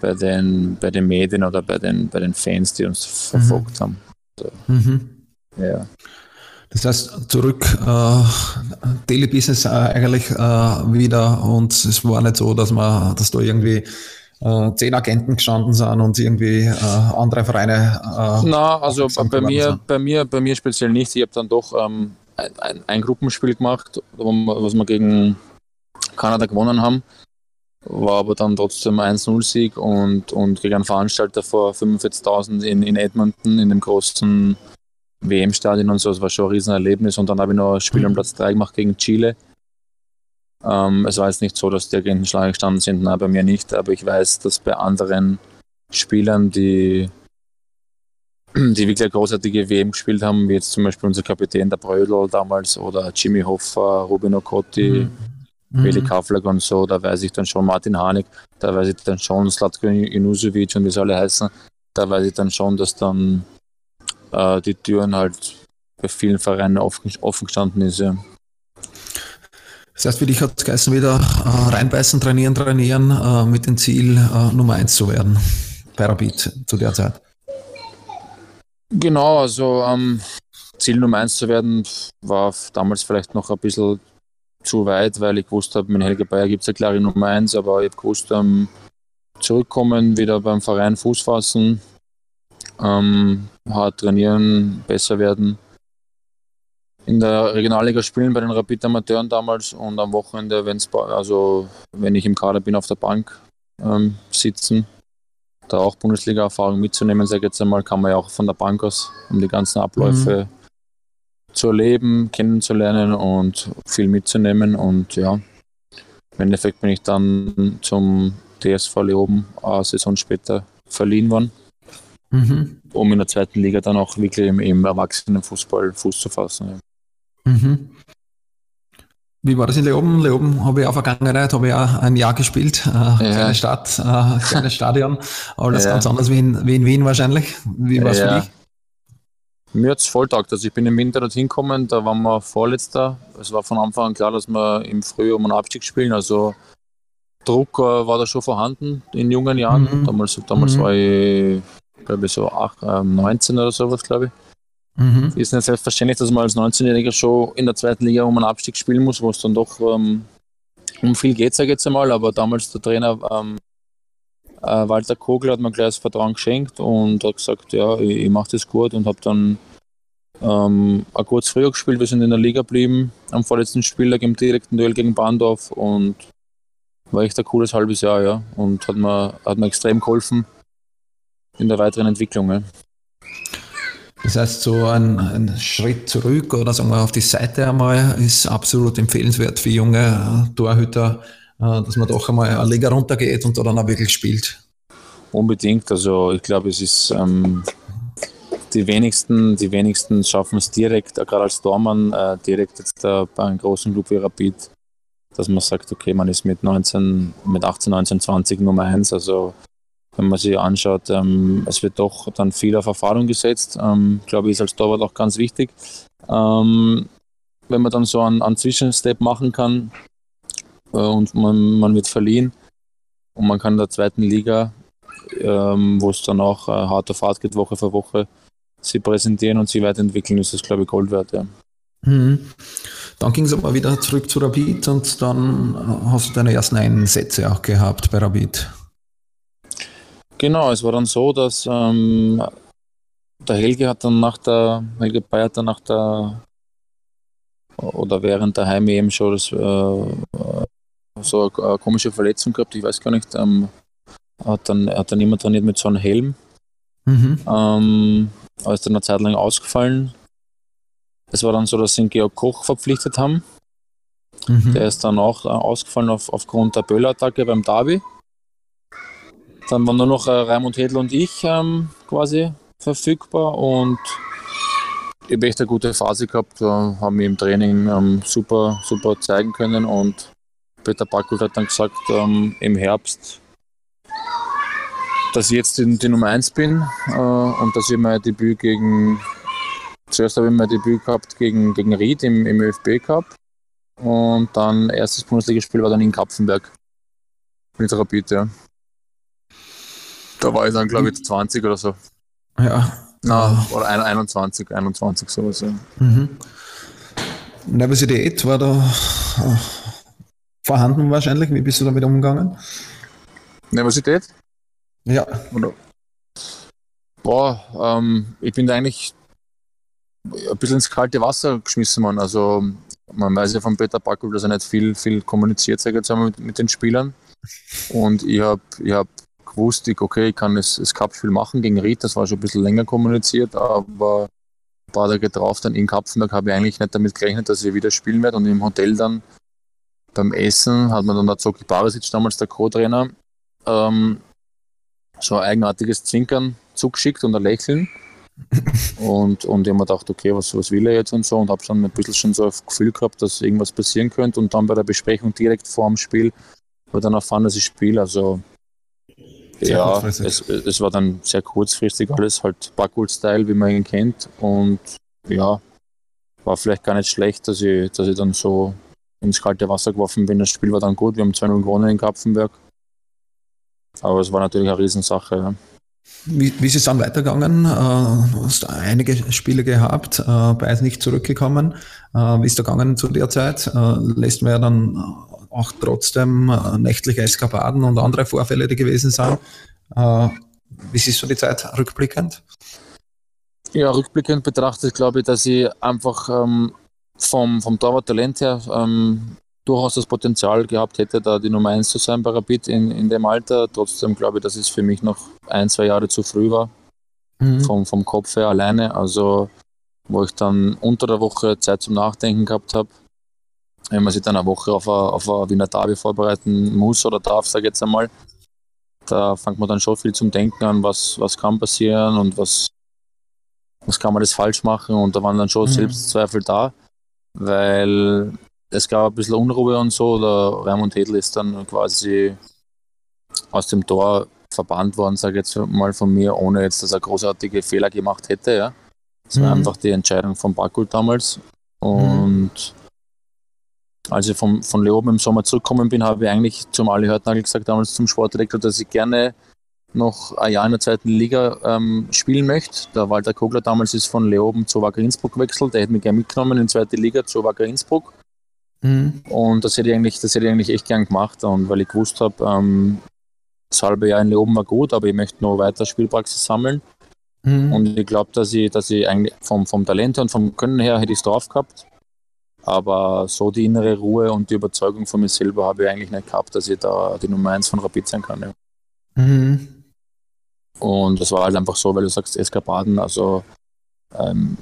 bei den, bei den Medien oder bei den, bei den Fans, die uns verfolgt mhm. haben. Also, mhm. Ja. Das heißt, zurück äh, Daily Business äh, eigentlich äh, wieder und es war nicht so, dass man, dass da irgendwie äh, zehn Agenten gestanden sind und irgendwie äh, andere Vereine. Äh, Na, also bei mir, bei mir, bei mir speziell nicht. Ich habe dann doch ähm, ein, ein, ein, Gruppenspiel gemacht, was wir gegen Kanada gewonnen haben. War aber dann trotzdem 1-0-Sieg und, und gegen einen Veranstalter vor 45.000 in, in Edmonton in dem großen WM-Stadion und so. Das war schon ein Riesenerlebnis. Und dann habe ich noch ein Spiel mhm. am Platz 3 gemacht gegen Chile. Ähm, es war jetzt nicht so, dass die Agenten Schlange gestanden sind, nein, bei mir nicht, aber ich weiß, dass bei anderen Spielern, die, die wirklich großartige WM gespielt haben, wie jetzt zum Beispiel unser Kapitän, der Brödel damals, oder Jimmy Hoffa, Rubino Cotti, mhm. Willi mhm. Kaflag und so, da weiß ich dann schon Martin Hanig, da weiß ich dann schon Slatko Inusovic und wie sie alle heißen, da weiß ich dann schon, dass dann äh, die Türen halt bei vielen Vereinen offen, offen gestanden ist. Ja. Das heißt, für dich hat es geheißen, wieder äh, reinbeißen, trainieren, trainieren, äh, mit dem Ziel, äh, Nummer 1 zu werden bei Rapid zu der Zeit. Genau, also ähm, Ziel Nummer 1 zu werden war damals vielleicht noch ein bisschen zu weit, weil ich gewusst habe, mit Helge Bayer gibt es eine klare Nummer 1, aber ich habe gewusst, ähm, zurückkommen, wieder beim Verein Fuß fassen, ähm, hart trainieren, besser werden in der Regionalliga spielen bei den Rapid Amateuren damals und am Wochenende, wenn's, also wenn ich im Kader bin, auf der Bank ähm, sitzen. Da auch Bundesliga-Erfahrung mitzunehmen, sage ich jetzt einmal, kann man ja auch von der Bank aus, um die ganzen Abläufe mhm. zu erleben, kennenzulernen und viel mitzunehmen. Und ja, im Endeffekt bin ich dann zum TSV Leoben eine Saison später verliehen worden. Mhm. um in der zweiten Liga dann auch wirklich im, im Erwachsenenfußball Fuß zu fassen. Ja. Mhm. Wie war das in Leoben? Leoben habe ich auch Vergangenheit, habe ich auch ein Jahr gespielt. Äh, ja. Kleine Stadt, äh, kleines (laughs) Stadion, aber das ja. ganz anders wie in, wie in Wien wahrscheinlich. Wie war es ja. für dich? Mir hat es voll taugt. Also ich bin im Winter dorthin gekommen, da waren wir Vorletzter. Es war von Anfang an klar, dass wir im Frühjahr um einen Abstieg spielen. Also Druck äh, war da schon vorhanden in jungen Jahren. Mhm. Damals, damals mhm. war ich, glaube ich, so 8, äh, 19 oder sowas, glaube ich. Mhm. Ist nicht selbstverständlich, dass man als 19-Jähriger schon in der zweiten Liga um einen Abstieg spielen muss, wo es dann doch ähm, um viel geht, sage ich jetzt einmal. Aber damals der Trainer ähm, äh, Walter Kogel hat mir gleich das Vertrauen geschenkt und hat gesagt, ja, ich, ich mache das gut und habe dann ähm, auch kurz früher gespielt. Wir sind in der Liga geblieben am vorletzten Spieltag im direkten Duell gegen Bandorf und war echt ein cooles halbes Jahr, ja. Und hat mir, hat mir extrem geholfen in der weiteren Entwicklung. Ja. Das heißt, so ein, ein, Schritt zurück oder sagen wir auf die Seite einmal ist absolut empfehlenswert für junge äh, Torhüter, äh, dass man doch einmal eine Liga runtergeht und da dann auch wirklich spielt. Unbedingt. Also ich glaube, es ist ähm, die wenigsten, die wenigsten schaffen es direkt, äh, gerade als Tormann, äh, direkt jetzt äh, bei einem großen Club wie Rapid, dass man sagt, okay, man ist mit 19, mit 18, 19, 20 Nummer 1. Also wenn man sich anschaut, ähm, es wird doch dann viel auf Erfahrung gesetzt. Ähm, glaube ich, ist als Torwart auch ganz wichtig. Ähm, wenn man dann so einen, einen Zwischenstep machen kann äh, und man, man wird verliehen und man kann in der zweiten Liga, ähm, wo es dann auch äh, hart auf geht, Woche für Woche, sie präsentieren und sie weiterentwickeln, ist das, glaube ich, Gold wert. Ja. Mhm. Dann ging es aber wieder zurück zu Rapid und dann äh, hast du deine ersten Einsätze auch gehabt bei Rapid. Genau, es war dann so, dass ähm, der Helge hat dann nach der, Helge Bayer hat dann nach der, oder während der Heim eben schon das, äh, so eine, eine, komische Verletzung gehabt, ich weiß gar nicht, ähm, hat dann, hat dann immer trainiert mit so einem Helm. Mhm. Ähm, aber ist dann eine Zeit lang ausgefallen. Es war dann so, dass sie ihn Georg Koch verpflichtet haben. Mhm. Der ist dann auch ausgefallen auf, aufgrund der Böller-Attacke beim Derby. Dann waren nur noch äh, Raimund Hedl und ich ähm, quasi verfügbar und ich habe echt eine gute Phase gehabt, äh, haben mich im Training ähm, super, super zeigen können und Peter Backult hat dann gesagt, ähm, im Herbst, dass ich jetzt die, die Nummer 1 bin äh, und dass ich mein Debüt gegen, zuerst habe ich mein Debüt gehabt gegen, gegen Ried im, im ÖFB Cup und dann erstes Bundesligaspiel war dann in Kapfenberg mit Rapid, ja. Da war ich dann, glaube ich, 20 oder so. Ja. Na, oder 21, 21 sowas. Ja. Mhm. Nervosität war da äh, vorhanden wahrscheinlich. Wie bist du damit umgegangen? Nervosität? Ja. Oder? Boah, ähm, ich bin da eigentlich ein bisschen ins kalte Wasser geschmissen worden. Also man weiß ja von Peter Backel, dass er nicht viel, viel kommuniziert, sage ich jetzt einmal, mit, mit den Spielern. Und ich habe ich hab gewusst, ich, okay, ich kann das, das Cup-Spiel machen gegen Ried, das war schon ein bisschen länger kommuniziert, aber ein paar Tage drauf dann in Kapfenberg habe ich eigentlich nicht damit gerechnet, dass ich wieder spielen werde und im Hotel dann beim Essen hat man dann der Zoki Barisic, damals der Co-Trainer, ähm, so ein eigenartiges Zwinkern zugeschickt und ein Lächeln. (laughs) und, und ich habe mir gedacht, okay, was, was will er jetzt und so und habe schon ein bisschen schon so das Gefühl gehabt, dass irgendwas passieren könnte und dann bei der Besprechung direkt vor dem Spiel habe dann erfahren, dass ich spiele. Also sehr ja, es, es war dann sehr kurzfristig alles, halt Backwood-Style, wie man ihn kennt und ja, war vielleicht gar nicht schlecht, dass ich, dass ich dann so ins kalte Wasser geworfen bin. Das Spiel war dann gut, wir haben 2-0 gewonnen in Kapfenberg. Aber es war natürlich eine Riesensache. Ja. Wie, wie ist es dann weitergegangen? Äh, du hast einige Spiele gehabt, äh, beide nicht zurückgekommen. Äh, wie ist da gegangen zu der Zeit? Lässt man ja dann auch trotzdem äh, nächtliche Eskapaden und andere Vorfälle, die gewesen sind. Äh, wie siehst du die Zeit rückblickend? Ja, rückblickend betrachtet glaube ich, dass ich einfach ähm, vom, vom Torwart-Talent her ähm, durchaus das Potenzial gehabt hätte, da die Nummer 1 zu sein bei Rapid in, in dem Alter. Trotzdem glaube ich, dass es für mich noch ein, zwei Jahre zu früh war, mhm. vom, vom Kopf her alleine. Also, wo ich dann unter der Woche Zeit zum Nachdenken gehabt habe. Wenn man sich dann eine Woche auf ein, auf ein Wiener Derby vorbereiten muss oder darf, sage ich jetzt einmal, da fängt man dann schon viel zum Denken an, was, was kann passieren und was, was kann man das falsch machen. Und da waren dann schon mhm. Selbstzweifel da, weil es gab ein bisschen Unruhe und so. Der Raimund Hedl ist dann quasi aus dem Tor verbannt worden, sage ich jetzt mal von mir, ohne jetzt, dass er großartige Fehler gemacht hätte. Ja. Das mhm. war einfach die Entscheidung von Bakul damals. Und mhm. Als ich vom, von Leoben im Sommer zurückgekommen bin, habe ich eigentlich zum Ali Hörtnagel gesagt, damals zum Sportdirektor, dass ich gerne noch ein Jahr in der zweiten Liga ähm, spielen möchte. Der Walter Kogler damals ist von Leoben zu Wacker Innsbruck gewechselt. Der hätte mich gerne mitgenommen in die zweite Liga zu Wacker Innsbruck. Mhm. Und das hätte, ich eigentlich, das hätte ich eigentlich echt gern gemacht. Und weil ich gewusst habe, ähm, das halbe Jahr in Leoben war gut, aber ich möchte noch weiter Spielpraxis sammeln. Mhm. Und ich glaube, dass ich, dass ich eigentlich vom, vom Talent und vom Können her hätte ich es drauf gehabt. Aber so die innere Ruhe und die Überzeugung von mir selber habe ich eigentlich nicht gehabt, dass ich da die Nummer 1 von Rapid sein kann. Ja. Mhm. Und das war halt einfach so, weil du sagst Eskapaden, also ähm,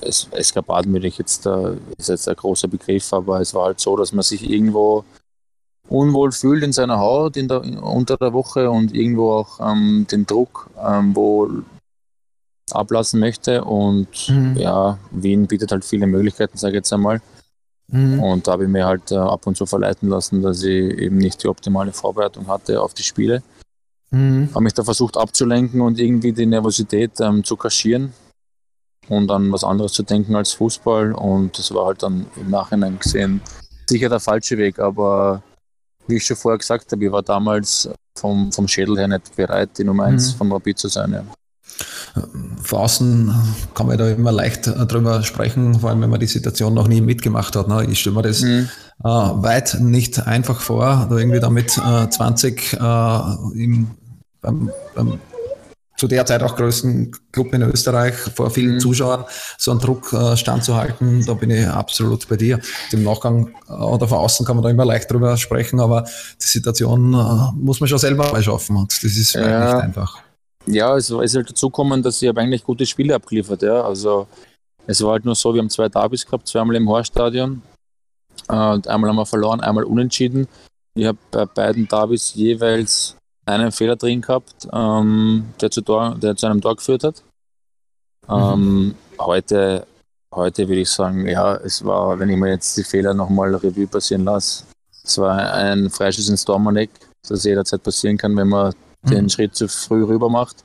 es, Eskapaden würde ich jetzt, äh, ist jetzt ein großer Begriff, aber es war halt so, dass man sich irgendwo unwohl fühlt in seiner Haut in der, unter der Woche und irgendwo auch ähm, den Druck ähm, wohl ablassen möchte. Und mhm. ja, Wien bietet halt viele Möglichkeiten, sage ich jetzt einmal. Mhm. Und da habe ich mir halt äh, ab und zu verleiten lassen, dass ich eben nicht die optimale Vorbereitung hatte auf die Spiele. Mhm. Habe mich da versucht abzulenken und irgendwie die Nervosität ähm, zu kaschieren und an was anderes zu denken als Fußball. Und das war halt dann im Nachhinein gesehen sicher der falsche Weg. Aber wie ich schon vorher gesagt habe, ich war damals vom, vom Schädel her nicht bereit, die Nummer 1 mhm. von Rapid zu sein. Ja. Von außen kann man da immer leicht drüber sprechen, vor allem wenn man die Situation noch nie mitgemacht hat. Ne? Ich stelle mir das mhm. äh, weit nicht einfach vor, da irgendwie damit äh, 20 äh, im, beim, beim zu der Zeit auch größten Club in Österreich vor vielen mhm. Zuschauern so einen Druck äh, standzuhalten, da bin ich absolut bei dir. Im Nachgang äh, oder von außen kann man da immer leicht drüber sprechen, aber die Situation äh, muss man schon selber mal schaffen und das ist ja. nicht einfach. Ja, es ist halt dazu gekommen, dass ich eigentlich gute Spiele abgeliefert, ja. Also es war halt nur so, wir haben zwei Derbys gehabt, zweimal im Horststadion. Äh, und einmal haben wir verloren, einmal unentschieden. Ich habe bei beiden Derbys jeweils einen Fehler drin gehabt, ähm, der, zu Tor, der zu einem Tor geführt hat. Ähm, mhm. heute, heute würde ich sagen, ja, es war, wenn ich mir jetzt die Fehler nochmal Revue passieren lasse, es war ein Freischuss ins Dormaneck, das jederzeit passieren kann, wenn man mhm. den Schritt zu früh rüber macht.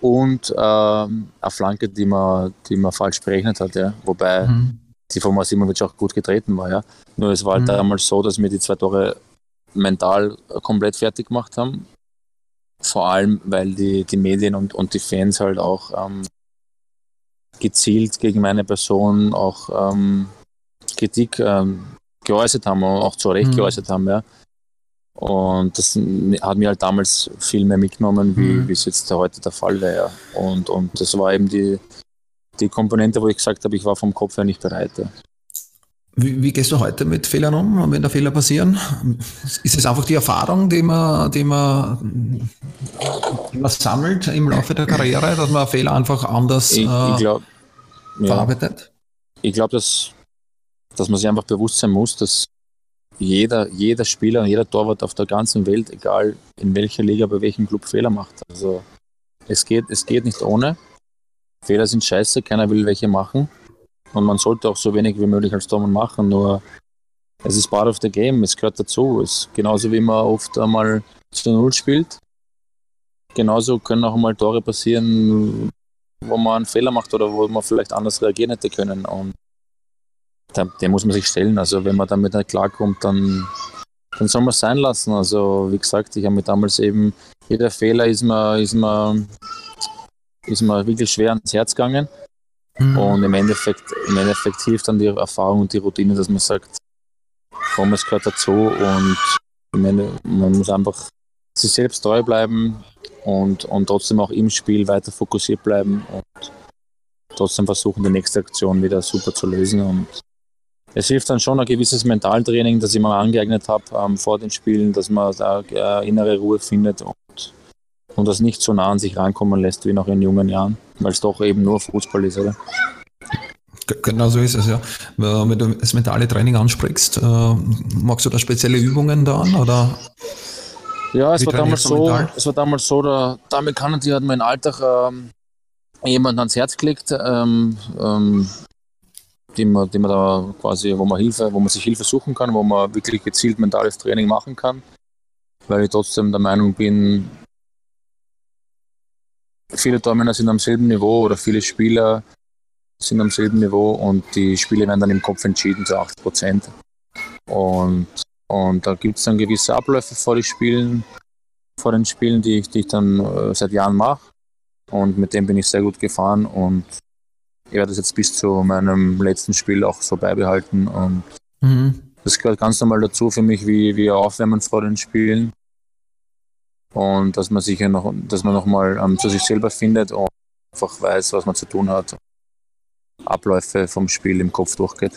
Und ähm, eine Flanke, die man, die man falsch berechnet hat, ja. Wobei mhm. die von Masimovic auch gut getreten war, ja. Nur es war halt mhm. damals so, dass mir die zwei Tore mental komplett fertig gemacht haben. vor allem, weil die, die Medien und, und die Fans halt auch ähm, gezielt gegen meine Person auch ähm, Kritik ähm, geäußert haben und auch zu Recht mhm. geäußert haben, ja. Und das hat mir halt damals viel mehr mitgenommen, wie, mhm. wie es jetzt heute der Fall wäre. Und, und das war eben die, die Komponente, wo ich gesagt habe, ich war vom Kopf her nicht bereit. Wie, wie, gehst du heute mit Fehlern um, wenn da Fehler passieren? Ist es einfach die Erfahrung, die man, die man, die man sammelt im Laufe der Karriere, dass man Fehler einfach anders ich, ich glaub, äh, verarbeitet? Ja. Ich glaube, dass, dass man sich einfach bewusst sein muss, dass jeder, jeder Spieler und jeder Torwart auf der ganzen Welt, egal in welcher Liga, bei welchem Club Fehler macht. Also es geht, es geht nicht ohne. Fehler sind scheiße, keiner will welche machen. Und man sollte auch so wenig wie möglich als Tormann machen, nur es ist part of the game, es gehört dazu. Es genauso wie man oft einmal zu Null spielt, genauso können auch mal Tore passieren, wo man einen Fehler macht oder wo man vielleicht anders reagieren hätte können. Und dem muss man sich stellen. Also wenn man damit nicht klarkommt, dann, dann soll man es sein lassen. Also wie gesagt, ich habe mir damals eben, jeder Fehler ist mir, ist mir, ist mir wirklich schwer ans Herz gegangen. Mhm. Und im Endeffekt, im Endeffekt hilft dann die Erfahrung und die Routine, dass man sagt, komm, es gehört dazu und Ende, man muss einfach sich selbst treu bleiben und, und trotzdem auch im Spiel weiter fokussiert bleiben und trotzdem versuchen, die nächste Aktion wieder super zu lösen. Und es hilft dann schon ein gewisses Mentaltraining, das ich mir angeeignet habe ähm, vor den Spielen, dass man da äh, innere Ruhe findet und, und das nicht so nah an sich rankommen lässt wie noch in jungen Jahren, weil es doch eben nur Fußball ist, oder? Genau so ist es, ja. Wenn du das mentale Training ansprichst, äh, magst du da spezielle Übungen da an? Oder ja, es war, damals so, es war damals so, der, Amerikaner, die hat mir in Alltag ähm, jemanden ans Herz gelegt, ähm, ähm, die man, die man da quasi, wo man Hilfe, wo man sich Hilfe suchen kann, wo man wirklich gezielt mentales Training machen kann. Weil ich trotzdem der Meinung bin, viele Tormänner sind am selben Niveau oder viele Spieler sind am selben Niveau und die Spiele werden dann im Kopf entschieden zu 80 Prozent. Und, und da gibt es dann gewisse Abläufe vor den Spielen, vor den Spielen, die ich, die ich dann äh, seit Jahren mache. Und mit dem bin ich sehr gut gefahren und ich werde das jetzt bis zu meinem letzten Spiel auch so beibehalten. Und mhm. das gehört ganz normal dazu für mich, wie wir aufwärmen vor den Spielen. Und dass man sich ja noch, dass man nochmal ähm, zu sich selber findet und einfach weiß, was man zu tun hat. Abläufe vom Spiel im Kopf durchgeht.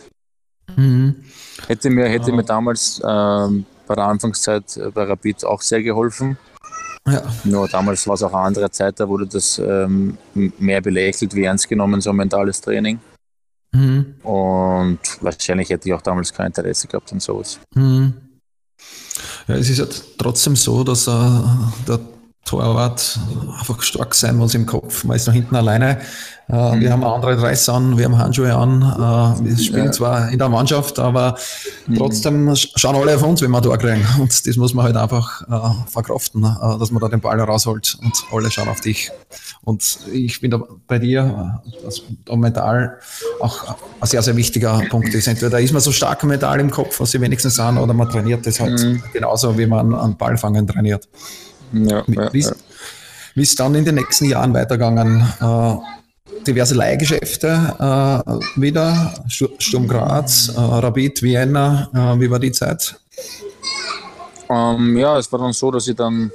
Mhm. Hätte mir, hätte mir damals ähm, bei der Anfangszeit bei Rapid auch sehr geholfen. Ja. Nur damals war es auch eine andere Zeit, da wurde das ähm, mehr belächelt wie ernst genommen, so ein mentales Training. Mhm. Und wahrscheinlich hätte ich auch damals kein Interesse gehabt an sowas. Mhm. Ja, es ist ja trotzdem so, dass äh, der Torwart einfach stark sein muss im Kopf. Man ist noch hinten alleine. Äh, mhm. Wir haben andere Dress an, wir haben Handschuhe an. Äh, wir spielen ja. zwar in der Mannschaft, aber mhm. trotzdem schauen alle auf uns, wenn wir da kriegen. Und das muss man halt einfach äh, verkraften, äh, dass man da den Ball rausholt und alle schauen auf dich. Und ich bin da bei dir, dass da mental auch ein sehr, sehr wichtiger Punkt ist. Entweder ist man so stark mental im Kopf, was sie wenigstens sind, oder man trainiert das halt mhm. genauso, wie man an Ballfangen trainiert. Ja, wie, ja, ist dann in den nächsten Jahren weitergegangen? Äh, diverse Leihgeschäfte äh, wieder, Sturm Graz, äh, Rapid, Vienna, äh, wie war die Zeit? Ähm, ja, es war dann so, dass ich dann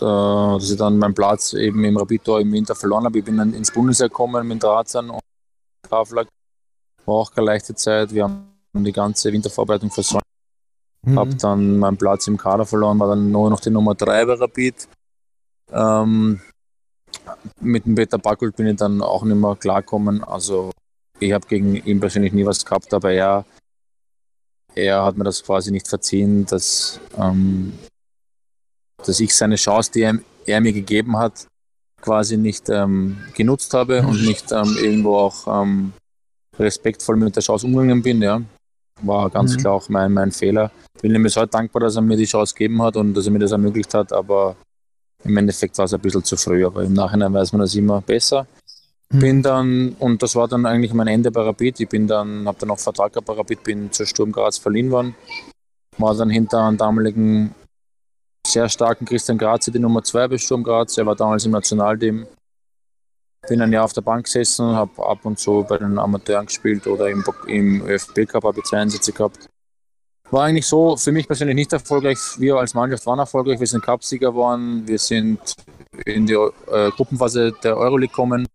dass ich dann meinen Platz eben im Rapid-Tor im Winter verloren habe. Ich bin dann ins Bundesheer gekommen mit Drazern und Kaflag. War auch keine leichte Zeit. Wir haben die ganze Wintervorbereitung versäumt. Mhm. Habe dann meinen Platz im Kader verloren, war dann nur noch die Nummer 3 bei Rapid. Ähm, mit dem Peter Backult bin ich dann auch nicht mehr klarkommen. Also ich habe gegen ihn persönlich nie was gehabt, aber er, er hat mir das quasi nicht verziehen, dass, ähm, dass ich seine Chance, die er, er mir gegeben hat, quasi nicht ähm, genutzt habe und mhm. nicht ähm, irgendwo auch ähm, respektvoll mit der Chance umgegangen bin. Ja. War ganz mhm. klar auch mein, mein Fehler. Bin ihm bis heute dankbar, dass er mir die Chance gegeben hat und dass er mir das ermöglicht hat, aber im Endeffekt war es ein bisschen zu früh, aber im Nachhinein weiß man das immer besser. Mhm. Bin dann, und das war dann eigentlich mein Ende bei Rapid. Ich bin dann, habe dann noch Vertrag gehabt bei Rapid, bin zur Sturm Graz verliehen worden. War dann hinter einem damaligen sehr starken Christian Grazi, die Nummer 2 bei Sturm Graz. Er war damals im Nationalteam. Bin ein Jahr auf der Bank gesessen, habe ab und zu bei den Amateuren gespielt oder im, im ÖFB Cup habe ich zwei Einsätze gehabt. War eigentlich so für mich persönlich nicht erfolgreich. Wir als Mannschaft waren erfolgreich. Wir sind Cupsieger geworden. Wir sind in die äh, Gruppenphase der Euroleague gekommen.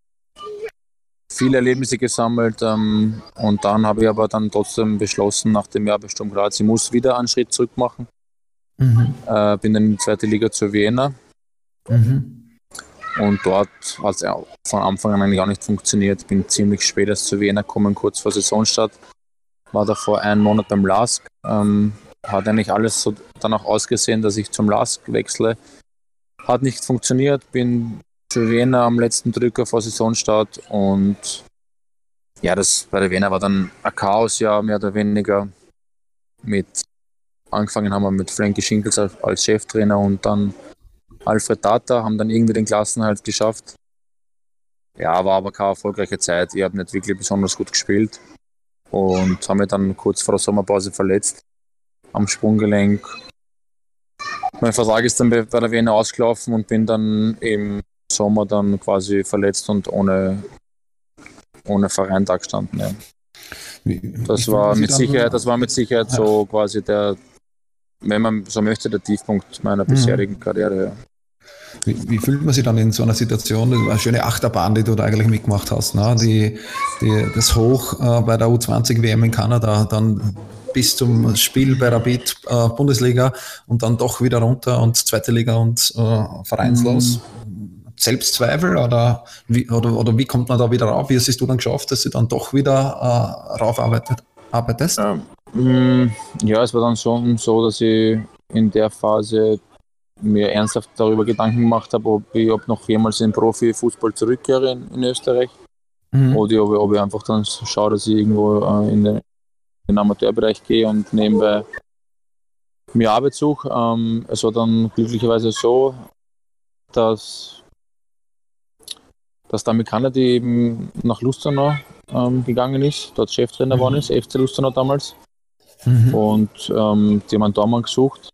Viele Erlebnisse gesammelt ähm, und dann habe ich aber dann trotzdem beschlossen, nach dem Jahr bei Sturm Graz, ich muss wieder einen Schritt zurück machen. Mhm. Äh, bin dann in die zweite Liga zur Vienna. Mhm. Und dort hat es von Anfang an eigentlich auch nicht funktioniert. Bin ziemlich spät erst zur Vienna gekommen, kurz vor Saisonstart. War davor einen Monat beim LASK. Ähm, hat eigentlich alles so danach ausgesehen, dass ich zum LASK wechsle. Hat nicht funktioniert, bin zu Vienna am letzten Drücker vor Saisonstart und ja, das bei der Vienna war dann ein Chaos, ja, mehr oder weniger. Mit angefangen haben wir mit Frankie Schinkels als Cheftrainer und dann Alfred Data, haben dann irgendwie den Klassenhalt geschafft. Ja, war aber keine erfolgreiche Zeit. Ich habe nicht wirklich besonders gut gespielt und habe mich dann kurz vor der Sommerpause verletzt am Sprunggelenk. Mein Vertrag ist dann bei, der Wiener ausgelaufen und bin dann im Sommer dann quasi verletzt und ohne, ohne Verein da gestanden. Ja. Das war mit Sicherheit, das war mit Sicherheit so quasi der, wenn man so möchte, der Tiefpunkt meiner mhm. bisherigen. Karriere. Wie, wie, fühlt man sich dann in so einer Situation? Das war eine schöne Achterbahn, die du da eigentlich mitgemacht hast. Ne? Die, die, das Hoch äh, bei der U20 WM in Kanada, dann bis zum Spiel bei Rapid äh, Bundesliga und dann doch wieder runter und zweite Liga und äh, vereinslos. Mhm. Selbstzweifel oder wie, oder, oder wie kommt man da wieder rauf? Wie hast du dann geschafft, dass du dann doch wieder äh, raufarbeitet, arbeitest? Ja, mm, ja, es war dann schon so, dass ich in der Phase mir ernsthaft darüber Gedanken gemacht habe, ob ich ob noch jemals in Profifußball zurückkehre in, in Österreich. Mhm. Oder ob ich, ob ich, einfach dann schaue, dass ich irgendwo äh, in, den, in, den, Amateurbereich gehe und nebenbei mir Arbeit suche. Ähm, es war dann glücklicherweise so, dass, dass der Amerikaner, die eben nach Lustenau ähm, gegangen ist, dort Cheftrainer mhm. geworden ist, FC Lustenau damals. Mhm. Und ähm, die haben einen Dormann gesucht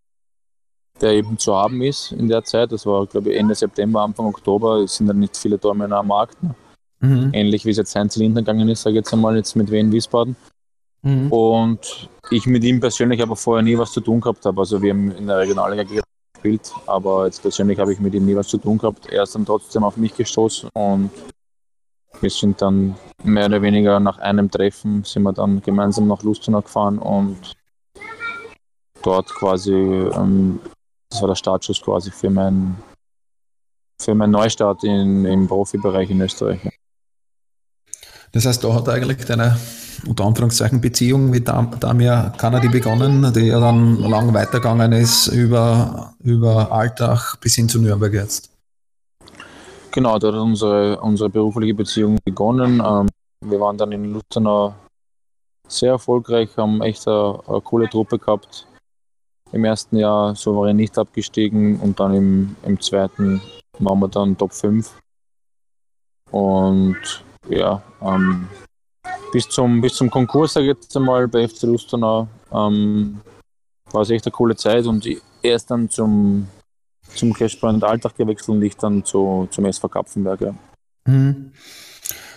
der eben zu haben ist in der Zeit. Das war, glaube ich, Ende September, Anfang Oktober. Es sind dann nicht viele Tormänner am Markt. Ne? Mhm. Ähnlich wie es jetzt Heinz Lindner gegangen ist, sage ich jetzt einmal, jetzt mit Wien Wiesbaden. Mhm. Und ich mit ihm persönlich aber vorher nie was zu tun gehabt habe. Also wir haben in der Regionalliga gespielt, aber jetzt persönlich habe ich mit ihm nie was zu tun gehabt. Er ist dann trotzdem auf mich gestoßen und wir sind dann mehr oder weniger nach einem Treffen sind wir dann gemeinsam nach Lustenau gefahren und dort quasi ähm, das war der Startschuss quasi für meinen für meinen Neustart in, im Profibereich in Österreich. Das heißt, da hat eigentlich deine unter Anführungszeichen Beziehung mit Damir Kanadi begonnen, die ja dann lang weitergegangen ist über, über Alltag bis hin zu Nürnberg jetzt. Genau, da hat unsere, unsere berufliche Beziehung begonnen. Ähm, wir waren dann in Lustenau sehr erfolgreich, haben echt eine, eine coole Truppe gehabt im ersten Jahr souverän nicht abgestiegen und dann im, im zweiten waren wir dann Top 5. Und ja, ähm, bis, zum, bis zum Konkurs, sage ich jetzt einmal, bei FC Lustenau, ähm, war es echt eine coole Zeit und erst dann zum, zum Cashpoint Alltag gewechselt und ich dann zu, zum SV Kapfenberg. Ja. Mhm.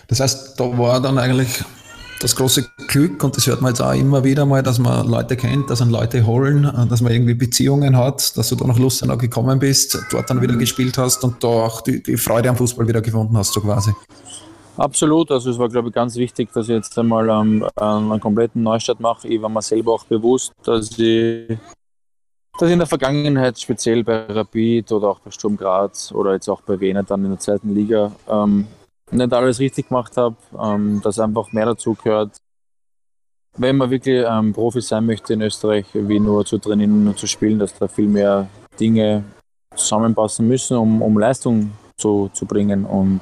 Das heißt, da war dann eigentlich das große Glück, und das hört man jetzt auch immer wieder mal, dass man Leute kennt, dass man Leute holen, äh, dass man irgendwie Beziehungen hat, dass du da nach Lustenau gekommen bist, dort dann wieder mhm. gespielt hast und da auch die, die Freude am Fußball wieder gefunden hast, so quasi. Absolut, also es war, glaube ich, ganz wichtig, dass ich jetzt einmal ähm, einen kompletten Neustart mache. Ich war mir selber auch bewusst, dass ich, dass ich in der Vergangenheit, speziell bei Rapid oder auch bei Sturm Graz oder jetzt auch bei Wiener dann in der zweiten Liga, ähm, nicht alles richtig gemacht habe, ähm, dass einfach mehr dazu gehört. Wenn man wirklich ähm, Profi sein möchte in Österreich, wie nur zu trainieren und zu spielen, dass da viel mehr Dinge zusammenpassen müssen, um, um Leistung zu, zu bringen. Und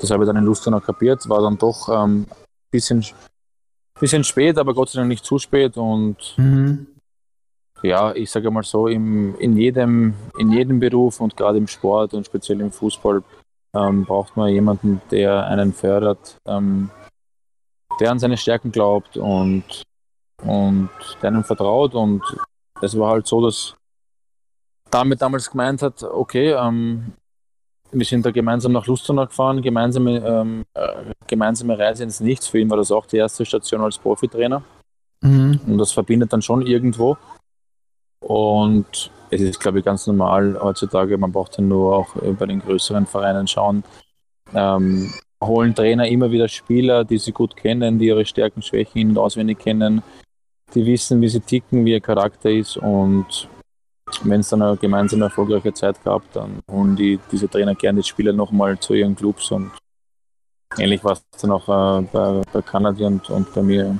das habe ich dann in Lustenau kapiert, war dann doch ein ähm, bisschen, bisschen spät, aber Gott sei Dank nicht zu spät. Und mhm. ja, ich sage mal so, im, in, jedem, in jedem Beruf und gerade im Sport und speziell im Fußball ähm, braucht man jemanden, der einen fördert, ähm, der an seine Stärken glaubt und, und der einem vertraut. Und es war halt so, dass damit damals gemeint hat, okay, ähm, wir sind da gemeinsam nach Lustenau gefahren, gemeinsame, ähm, äh, gemeinsame Reise ins Nichts. Für ihn war das auch die erste Station als Profitrainer. Mhm. Und das verbindet dann schon irgendwo. Und es ist, glaube ich, ganz normal heutzutage. Man braucht ja nur auch bei den größeren Vereinen schauen. Ähm, holen Trainer immer wieder Spieler, die sie gut kennen, die ihre Stärken, Schwächen auswendig kennen, die wissen, wie sie ticken, wie ihr Charakter ist und wenn es dann eine gemeinsame erfolgreiche Zeit gab, dann holen die diese Trainer gerne die Spieler nochmal zu ihren Clubs und ähnlich war es dann auch äh, bei, bei Kanadi und, und bei mir.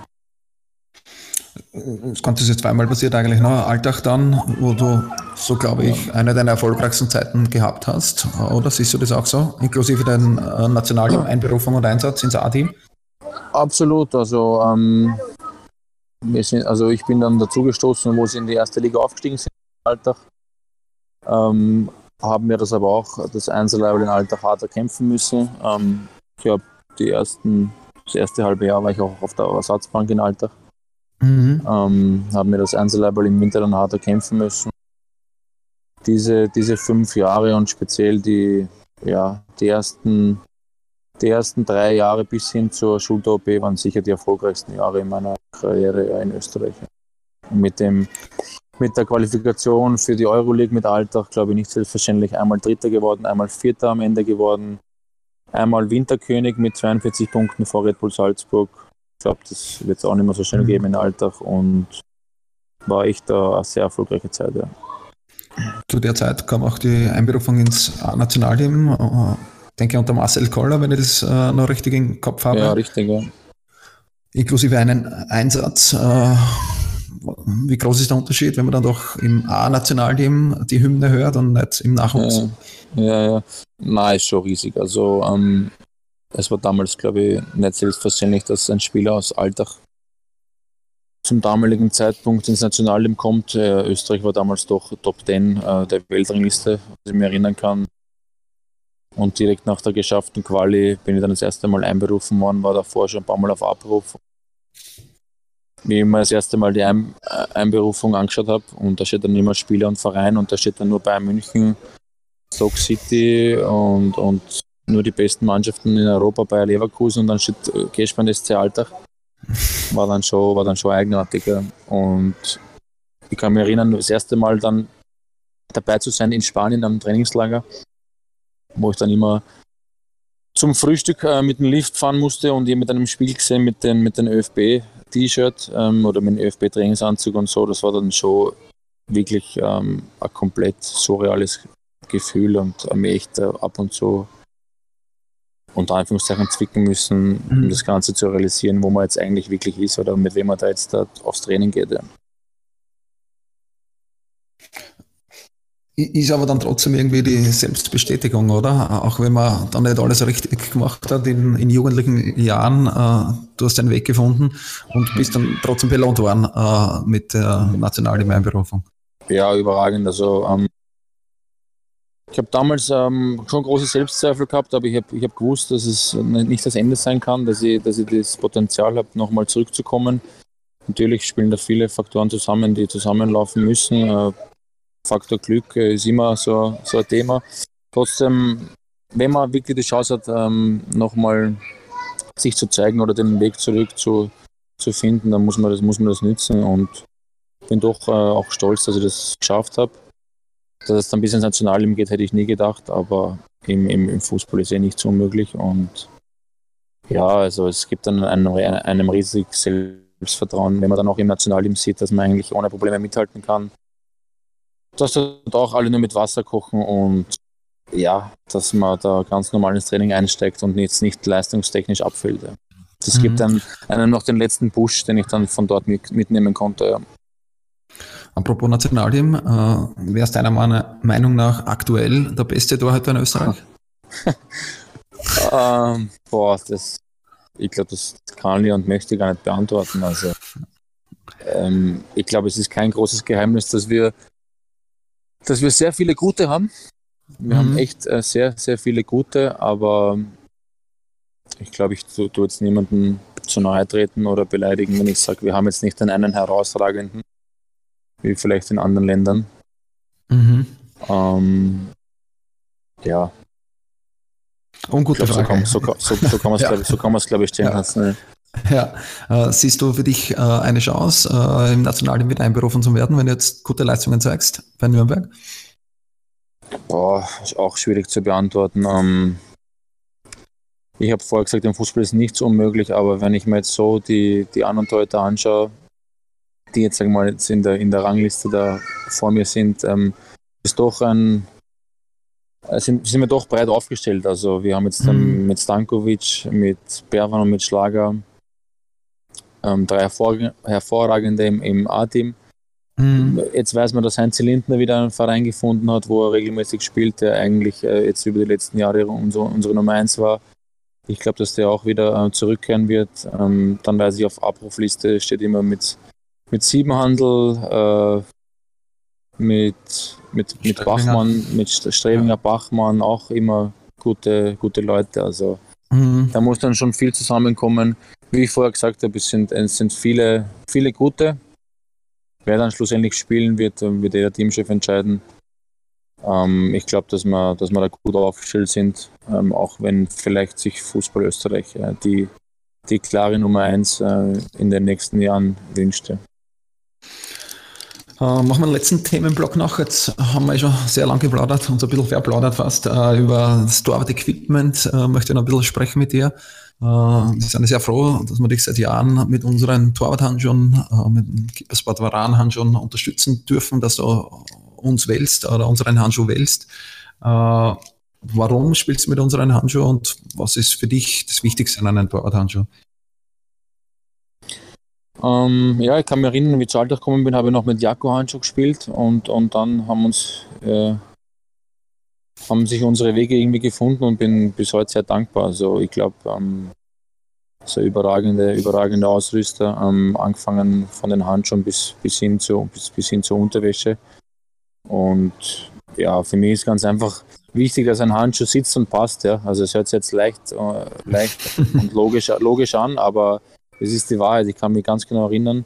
Das Ganze ist jetzt zweimal passiert eigentlich, ne? Alltag dann, wo du so, glaube ich, eine deiner erfolgreichsten Zeiten gehabt hast. Oder siehst du das auch so? Inklusive deinen äh, Nationalteam, Einberufung und Einsatz ins A-Team? Absolut. Also, ähm, wir sind, also ich bin dann dazugestoßen, wo sie in die erste Liga aufgestiegen sind Alltag. Ähm, haben wir das aber auch, das Einzellevel in Alltag harter kämpfen müssen. Ähm, ich habe die ersten, das erste halbe Jahr war ich auch auf der Ersatzbank in Alltag. Mhm. Ähm, haben wir das Einzellevel im Winter dann harter kämpfen müssen. Diese, diese fünf Jahre und speziell die, ja, die ersten die ersten drei Jahre bis hin zur Schulter-OP waren sicher die erfolgreichsten Jahre in meiner Karriere in Österreich. Mit dem mit der Qualifikation für die Euroleague mit Alltag, glaube ich, nicht selbstverständlich einmal Dritter geworden, einmal Vierter am Ende geworden, einmal Winterkönig mit 42 Punkten vor Red Bull Salzburg. Ich glaube, das wird es auch nicht mehr so schnell mhm. geben in Alltag und war echt eine sehr erfolgreiche Zeit. Ja. Zu der Zeit kam auch die Einberufung ins Nationalteam, äh, denke unter Marcel Koller, wenn ich das äh, noch richtig im Kopf habe. Ja, richtig, ja. Inklusive einen Einsatz. Äh, wie groß ist der Unterschied, wenn man dann doch im A-Nationalteam die Hymne hört und nicht im Nachwuchs? Ja, ja, ja. Nein, ist schon riesig. Also ähm, es war damals, glaube ich, nicht selbstverständlich, dass ein Spieler aus Alltag zum damaligen Zeitpunkt ins Nationalteam kommt. Äh, Österreich war damals doch Top 10 äh, der Weltrangliste, was ich mich erinnern kann. Und direkt nach der geschafften Quali bin ich dann das erste Mal einberufen worden, war davor schon ein paar Mal auf Abruf wie ich mir das erste Mal die Ein äh, Einberufung angeschaut habe und da steht dann immer Spieler und Verein und da steht dann nur Bayern München, Stock City und, und nur die besten Mannschaften in Europa, Bayer Leverkusen und dann steht Geschmann SC Alltag. War dann schon, war dann schon eigenartiger. Und ich kann mich erinnern, das erste Mal dann dabei zu sein in Spanien am Trainingslager, wo ich dann immer zum Frühstück äh, mit dem Lift fahren musste und ich mit einem Spiel gesehen mit den, mit den ÖFB T-Shirt ähm, oder mit dem ÖFB-Trainingsanzug und so, das war dann schon wirklich ähm, ein komplett surreales Gefühl und ähm, echt äh, ab und zu unter Anführungszeichen zwicken müssen, um mhm. das Ganze zu realisieren, wo man jetzt eigentlich wirklich ist oder mit wem man da jetzt da aufs Training geht. Ja. Ist aber dann trotzdem irgendwie die Selbstbestätigung, oder? Auch wenn man dann nicht alles richtig gemacht hat in, in jugendlichen Jahren, äh, du hast deinen Weg gefunden und bist dann trotzdem belohnt worden äh, mit der Nationalteam-Einberufung. Ja, überragend. Also ähm, ich habe damals ähm, schon große Selbstzweifel gehabt, aber ich habe ich hab gewusst, dass es nicht das Ende sein kann, dass ich, dass ich das Potenzial habe, nochmal zurückzukommen. Natürlich spielen da viele Faktoren zusammen, die zusammenlaufen müssen. Äh, Faktor Glück äh, ist immer so, so ein Thema. Trotzdem, wenn man wirklich die Chance hat, ähm, nochmal sich zu zeigen oder den Weg zurück zu, zu finden, dann muss man das, muss man das nützen und bin doch äh, auch stolz, dass ich das geschafft habe. Dass es dann bis ins Nationalteam geht, hätte ich nie gedacht, aber im, im, im Fußball ist eh nicht so unmöglich und ja, also es gibt dann einem, einem riesig Selbstvertrauen, wenn man dann auch im Nationalteam sieht, dass man eigentlich ohne Probleme mithalten kann dass dort auch alle nur mit Wasser kochen und ja, dass man da ganz normal ins Training einsteigt und jetzt nicht leistungstechnisch abfällt. Das mhm. gibt dann einem noch den letzten Push, den ich dann von dort mit, mitnehmen konnte. Ja. Apropos Nationalteam, äh, wer ist deiner Meinung nach aktuell der beste Torhüter in Österreich? (laughs) ähm, boah, das, ich glaube, das kann ich und möchte ich gar nicht beantworten. Also, ähm, ich glaube, es ist kein großes Geheimnis, dass wir dass wir sehr viele gute haben. Wir mhm. haben echt äh, sehr, sehr viele gute, aber ich glaube, ich tue tu jetzt niemanden zu nahe treten oder beleidigen, wenn ich sage, wir haben jetzt nicht den einen herausragenden, wie vielleicht in anderen Ländern. Mhm. Ähm, ja. Ungute glaub, Frage. So kann, so, so, so kann man es, (laughs) ja. glaube glaub ich, stehen ja. lassen. Ja, äh, siehst du für dich äh, eine Chance, äh, im Nationalteam wieder einberufen zu werden, wenn du jetzt gute Leistungen zeigst bei Nürnberg? Boah, ist auch schwierig zu beantworten. Ähm, ich habe vorher gesagt, im Fußball ist nichts unmöglich, aber wenn ich mir jetzt so die, die anderen Torhüter anschaue, die jetzt, wir mal, jetzt in der, in der Rangliste da vor mir sind, ähm, ist doch ein, äh, sind, sind wir doch breit aufgestellt. Also wir haben jetzt mhm. mit Stankovic, mit Berwan und mit Schlager ähm, drei hervor, hervorragende im, im A-Team. Mhm. Jetzt weiß man, dass Heinz Lindner wieder einen Verein gefunden hat, wo er regelmäßig spielt, der eigentlich äh, jetzt über die letzten Jahre unser, unsere Nummer 1 war. Ich glaube, dass der auch wieder äh, zurückkehren wird. Ähm, dann weiß ich, auf Abrufliste steht immer mit, mit Siebenhandel, äh, mit, mit, mit Bachmann, mit Strebinger ja. Bachmann, auch immer gute, gute Leute. Also mhm. da muss dann schon viel zusammenkommen. Wie ich vorher gesagt habe, es sind, es sind viele, viele gute. Wer dann schlussendlich spielen wird, wird der Teamchef entscheiden. Ähm, ich glaube, dass wir, dass wir da gut aufgestellt sind, ähm, auch wenn vielleicht sich Fußball Österreich äh, die, die klare Nummer 1 äh, in den nächsten Jahren wünschte. Äh, machen wir einen letzten Themenblock noch. Jetzt haben wir schon sehr lange geplaudert und so ein bisschen verplaudert fast äh, über das Torwart-Equipment. Äh, möchte noch ein bisschen sprechen mit dir. Wir sind sehr froh, dass wir dich seit Jahren mit unseren Torwart-Handschuhen, mit dem Keepersport Varan-Handschuhen unterstützen dürfen, dass du uns wählst oder unseren Handschuh wählst. Äh, warum spielst du mit unseren Handschuhen und was ist für dich das Wichtigste an einem Torwart-Handschuh? Ähm, ja, ich kann mich erinnern, wie ich zu Alltag gekommen bin, habe ich noch mit Jaco Handschuh gespielt und, und dann haben uns äh, haben sich unsere Wege irgendwie gefunden und bin bis heute sehr dankbar. Also ich glaube, ähm, so überragende, überragende Ausrüster, ähm, angefangen von den Handschuhen bis, bis, hin zu, bis, bis hin zur Unterwäsche. Und ja, für mich ist ganz einfach wichtig, dass ein Handschuh sitzt und passt. Ja. Also es hört sich jetzt leicht, äh, leicht (laughs) und logisch, logisch an, aber es ist die Wahrheit. Ich kann mich ganz genau erinnern.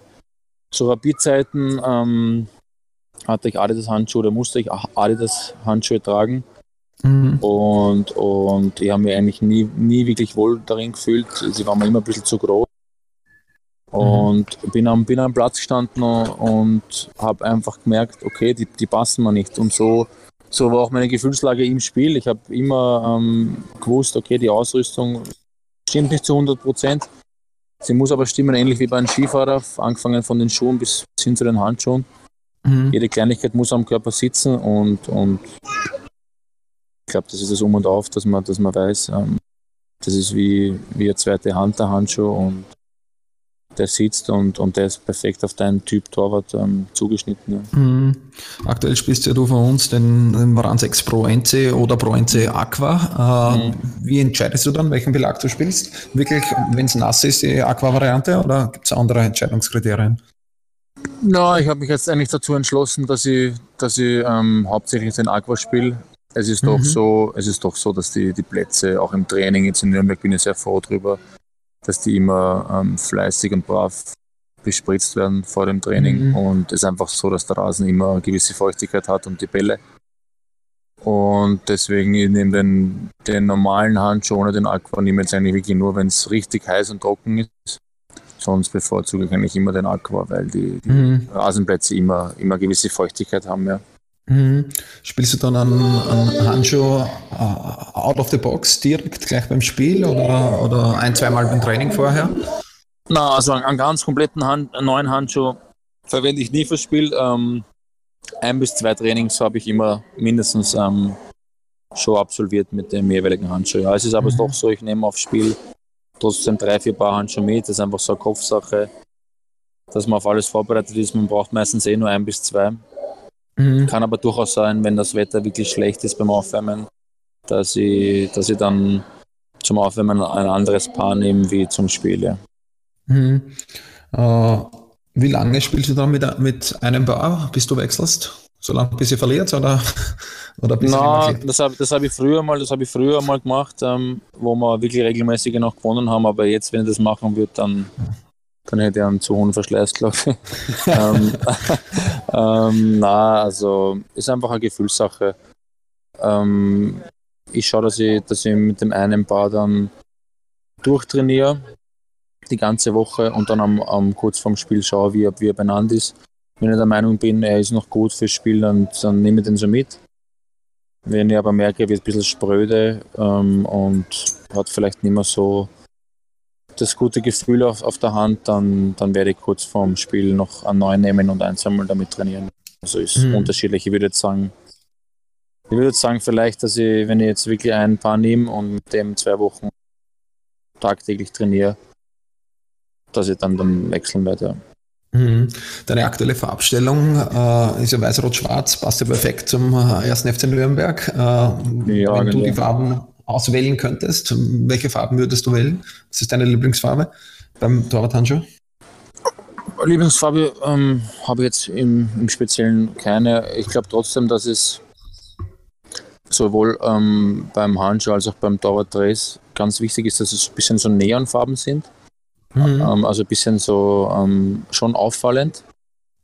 Zu Rapid-Zeiten ähm, hatte ich Adidas Handschuhe oder musste ich Adidas Handschuhe tragen. Mhm. Und, und ich habe mich eigentlich nie, nie wirklich wohl darin gefühlt. Sie waren mir immer ein bisschen zu groß. Und mhm. bin, am, bin am Platz gestanden und habe einfach gemerkt, okay, die, die passen mir nicht. Und so, so war auch meine Gefühlslage im Spiel. Ich habe immer ähm, gewusst, okay, die Ausrüstung stimmt nicht zu 100 Prozent. Sie muss aber stimmen, ähnlich wie bei einem Skifahrer, angefangen von den Schuhen bis hin zu den Handschuhen. Mhm. Jede Kleinigkeit muss am Körper sitzen und, und ich glaube, das ist das Um und Auf, dass man, dass man weiß, ähm, das ist wie, wie eine zweite Hand der Handschuh und der sitzt und, und der ist perfekt auf deinen Typ Torwart ähm, zugeschnitten. Ja. Mhm. Aktuell spielst ja du von uns den, den Varan 6 Pro NC oder Pro NC Aqua. Äh, mhm. Wie entscheidest du dann, welchen Belag du spielst? Wirklich, wenn es nass ist, die Aqua-Variante oder gibt es andere Entscheidungskriterien? Na, no, ich habe mich jetzt eigentlich dazu entschlossen, dass ich, dass ich ähm, hauptsächlich den Aqua spiele. Es ist mhm. doch so, es ist doch so, dass die, die Plätze auch im Training jetzt in Nürnberg bin ich sehr froh drüber, dass die immer ähm, fleißig und brav bespritzt werden vor dem Training. Mhm. Und es ist einfach so, dass der Rasen immer eine gewisse Feuchtigkeit hat und die Bälle. Und deswegen ich nehme den, den normalen Handschuh ohne den Aqua nehme jetzt eigentlich wirklich nur, wenn es richtig heiß und trocken ist. Sonst bevorzuge ich eigentlich immer den Aqua, weil die, die mhm. Rasenplätze immer, immer gewisse Feuchtigkeit haben. Ja. Mhm. Spielst du dann einen, einen Handschuh uh, out of the box direkt gleich beim Spiel oder, oder ein, zweimal beim Training vorher? Na, also einen, ganz kompletten Hand, neuen Handschuh verwende ich nie fürs Spiel. Ähm, ein bis zwei Trainings habe ich immer mindestens ähm, schon absolviert mit dem jeweiligen Handschuh. Ja, es ist aber mhm. doch so, ich nehme aufs Spiel trotzdem drei, vier Paar Handschuhe mit. Das ist einfach so eine Kopfsache, dass man auf alles vorbereitet ist. Man braucht meistens eh nur ein bis zwei. Mhm. Kann aber durchaus sein, wenn das Wetter wirklich schlecht ist beim Aufwärmen, dass ich, dass ich dann zum Aufwärmen ein anderes Paar nehme wie zum Spiel. Ja. Mhm. Äh, wie lange spielst du dann mit, mit einem Paar, bis du wechselst? So lange, bis ihr verliert oder, (laughs) oder bis Na, das habe das hab ich früher mal, das habe ich früher mal gemacht, ähm, wo wir wirklich regelmäßig noch gewonnen haben, aber jetzt, wenn ich das machen würde, dann Dann hätte ich einen zu hohen Verschleiß, glaube ich. (laughs) ähm, ähm, na, also ist einfach eine Gefühlssache. Ähm, ich schaue, dass ich, dass ich mit dem einen Paar dann durchtrainiere, die ganze Woche und dann am, am kurz vorm Spiel schaue, wie er, wie er benannt ist. Wenn ich der Meinung bin, er ist noch gut fürs Spiel, dann, dann nehme ich den so mit. Wenn ich aber merke, er wird ein bisschen spröde ähm, und hat vielleicht nicht mehr so das gute Gefühl auf, auf der Hand, dann, dann werde ich kurz vorm Spiel noch einen neuen nehmen und eins einmal damit trainieren. Also ist mhm. unterschiedlich. Ich würde jetzt sagen, ich würde jetzt sagen, vielleicht, dass ich, wenn ich jetzt wirklich ein Paar nehme und mit dem zwei Wochen tagtäglich trainiere, dass ich dann, dann wechseln werde. Mhm. Deine aktuelle Farbstellung äh, ist ja weiß-rot-schwarz, passt ja perfekt zum äh, ersten FC Nürnberg. Äh, ja, wenn genau. du die Farben auswählen könntest, welche Farben würdest du wählen? Was ist deine Lieblingsfarbe beim Torwarthandschuh? Lieblingsfarbe ähm, habe ich jetzt im, im Speziellen keine. Ich glaube trotzdem, dass es sowohl ähm, beim Handschuh als auch beim Torwartdress ganz wichtig ist, dass es ein bisschen so Neonfarben sind. Mhm. Ähm, also ein bisschen so ähm, schon auffallend,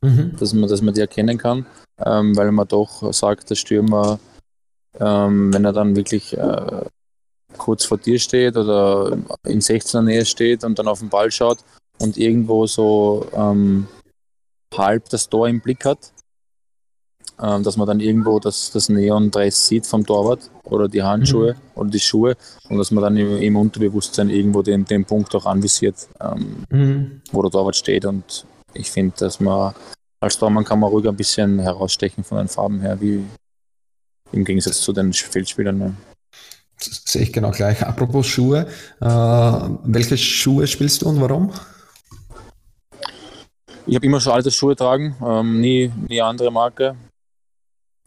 mhm. dass, man, dass man die erkennen kann, ähm, weil man doch sagt, der Stürmer, ähm, wenn er dann wirklich äh, kurz vor dir steht oder in 16er Nähe steht und dann auf den Ball schaut und irgendwo so ähm, halb das Tor im Blick hat, ähm, dass man dann irgendwo das, das Neon-Dress sieht vom Torwart oder die Handschuhe mhm. oder die Schuhe und dass man dann im, im Unterbewusstsein irgendwo den, den Punkt auch anvisiert, ähm, mhm. wo der Torwart steht. Und ich finde, dass man als Tormann kann man ruhig ein bisschen herausstechen von den Farben her, wie im Gegensatz zu den Feldspielern. Ne? sehe ich genau gleich. Apropos Schuhe, äh, welche Schuhe spielst du und warum? Ich habe immer schon alte Schuhe tragen, ähm, nie, nie andere Marke.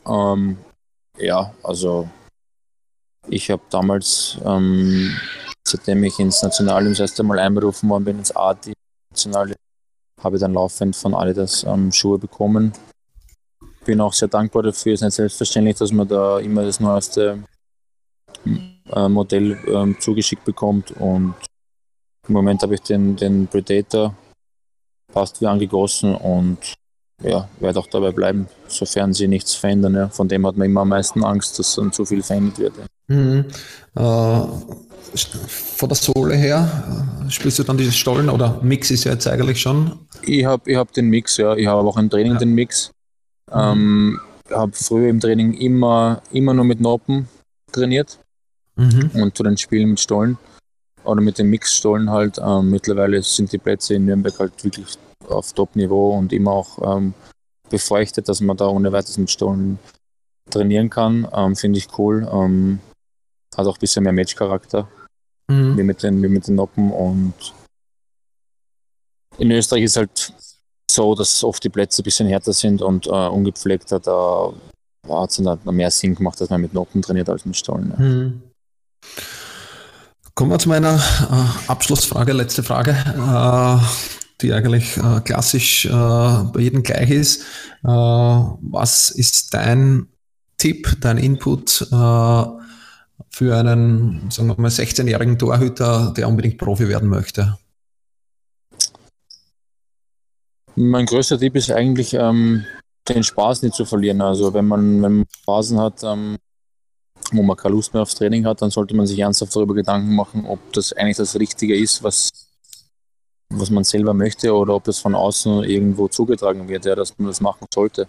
Ähm, ja, also ich habe damals, ähm, seitdem ich ins Nationalteam das erste Mal einberufen worden bin, ins A-Team habe ich dann laufend von Adidas ähm, Schuhe bekommen. Bin auch sehr dankbar dafür. Es ist nicht selbstverständlich, dass man da immer das neueste äh, Modell ähm, zugeschickt bekommt. Und im Moment habe ich den, den Predator, passt wie angegossen und ja, werde auch dabei bleiben, sofern sie nichts verändern. Ja. Von dem hat man immer am meisten Angst, dass dann zu viel verändert wird. Ja. Mhm. Äh, von der Sohle her, äh, spielst du dann diese Stollen oder Mix ist ja jetzt eigentlich schon? Ich habe ich hab den Mix, ja. Ich habe auch im Training ja. den Mix. Ähm, habe früher im Training immer, immer nur mit Noppen trainiert mhm. und zu den Spielen mit Stollen oder mit den Mixstollen halt. Ähm, mittlerweile sind die Plätze in Nürnberg halt wirklich auf Top-Niveau und immer auch ähm, befeuchtet, dass man da ohne weiteres mit Stollen trainieren kann. Ähm, Finde ich cool. Ähm, hat auch ein bisschen mehr Match-Charakter mhm. wie, mit den, wie mit den Noppen und in Österreich ist halt so, dass oft die Plätze ein bisschen härter sind und äh, ungepflegter. Da hat es dann mehr Sinn gemacht, dass man mit Noppen trainiert als mit Stollen. Ja. Mhm. Kommen wir zu meiner äh, Abschlussfrage, letzte Frage, äh, die eigentlich äh, klassisch äh, bei jedem gleich ist. Äh, was ist dein Tipp, dein Input äh, für einen, sagen wir mal, 16-jährigen Torhüter, der unbedingt Profi werden möchte? Mein größter Tipp ist eigentlich, ähm, den Spaß nicht zu verlieren. Also wenn man, wenn man Phasen hat, ähm, wo man keine Lust mehr aufs Training hat, dann sollte man sich ernsthaft darüber Gedanken machen, ob das eigentlich das Richtige ist, was, was man selber möchte oder ob das von außen irgendwo zugetragen wird, ja, dass man das machen sollte.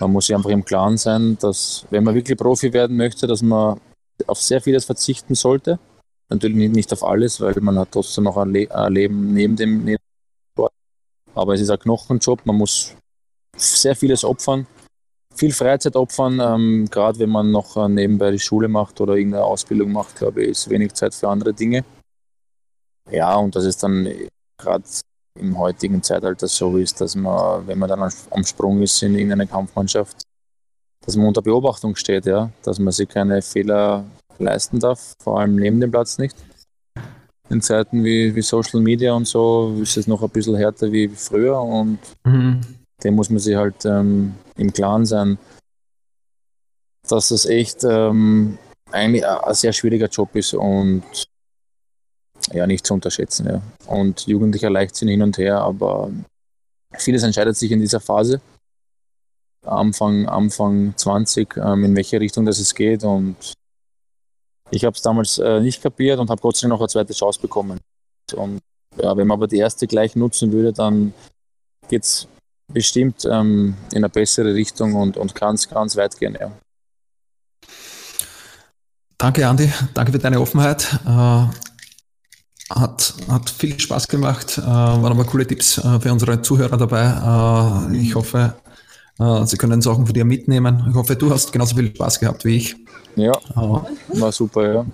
Man muss sich einfach im Klaren sein, dass wenn man wirklich Profi werden möchte, dass man auf sehr vieles verzichten sollte. Natürlich nicht auf alles, weil man hat trotzdem noch ein, Le ein Leben neben dem, neben. Aber es ist ein Knochenjob, man muss sehr vieles opfern viel Freizeit opfern, ähm, gerade wenn man noch äh, nebenbei die Schule macht oder irgendeine Ausbildung macht, glaube ich, ist wenig Zeit für andere Dinge. Ja, und dass es dann gerade im heutigen Zeitalter so ist, dass man, wenn man dann am Sprung ist in irgendeiner Kampfmannschaft, dass man unter Beobachtung steht, ja, dass man sich keine Fehler leisten darf, vor allem neben dem Platz nicht. In Zeiten wie, wie Social Media und so ist es noch ein bisschen härter wie früher und mhm dem muss man sich halt ähm, im Klaren sein, dass es echt ähm, eigentlich ein sehr schwieriger Job ist und ja, nicht zu unterschätzen. Ja. Und jugendlicher Leichtsinn hin und her, aber vieles entscheidet sich in dieser Phase. Anfang, Anfang 20, ähm, in welche Richtung das es geht. Und ich habe es damals äh, nicht kapiert und habe Gott sei Dank noch eine zweite Chance bekommen. Und ja, wenn man aber die erste gleich nutzen würde, dann geht es bestimmt ähm, in eine bessere Richtung und, und ganz, ganz weit gehen. Ja. Danke, Andi. Danke für deine Offenheit. Äh, hat, hat viel Spaß gemacht. Äh, waren aber coole Tipps äh, für unsere Zuhörer dabei. Äh, ich hoffe, äh, sie können Sachen von dir mitnehmen. Ich hoffe, du hast genauso viel Spaß gehabt wie ich. Ja, äh, war super, ja.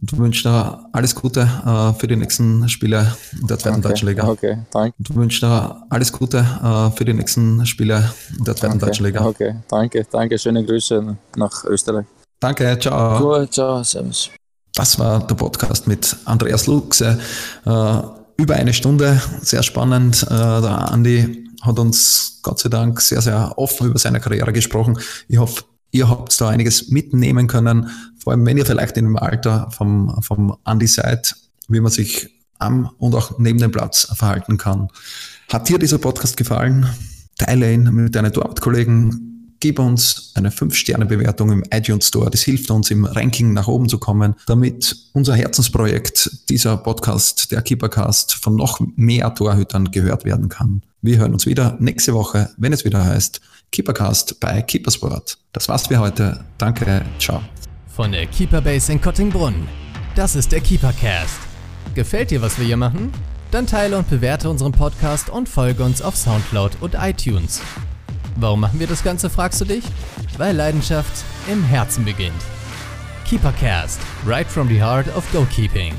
Und wünsche dir alles Gute äh, für die nächsten Spiele in der zweiten okay. Deutschen Liga. Okay, danke. Und wünsche dir alles Gute äh, für die nächsten Spiele in der zweiten okay. Deutschen Liga. Okay, danke, danke. Schöne Grüße nach Österreich. Danke, ciao. Gut, ciao, servus. Das war der Podcast mit Andreas Luxe. Äh, über eine Stunde, sehr spannend. Äh, der Andi hat uns Gott sei Dank sehr, sehr offen über seine Karriere gesprochen. Ich hoffe, ihr habt da einiges mitnehmen können, vor allem wenn ihr vielleicht in dem Alter vom, vom Andi seid, wie man sich am und auch neben dem Platz verhalten kann. Hat dir dieser Podcast gefallen? Teile ihn mit deinen Torwartkollegen. Gib uns eine 5-Sterne-Bewertung im iTunes Store. Das hilft uns im Ranking nach oben zu kommen, damit unser Herzensprojekt, dieser Podcast, der Keepercast, von noch mehr Torhütern gehört werden kann. Wir hören uns wieder nächste Woche, wenn es wieder heißt Keepercast bei Keepersport. Das war's für heute. Danke, ciao. Von der Keeperbase in Kottingbrunn. Das ist der Keepercast. Gefällt dir, was wir hier machen? Dann teile und bewerte unseren Podcast und folge uns auf Soundcloud und iTunes. Warum machen wir das Ganze, fragst du dich? Weil Leidenschaft im Herzen beginnt. Keepercast, right from the heart of goalkeeping.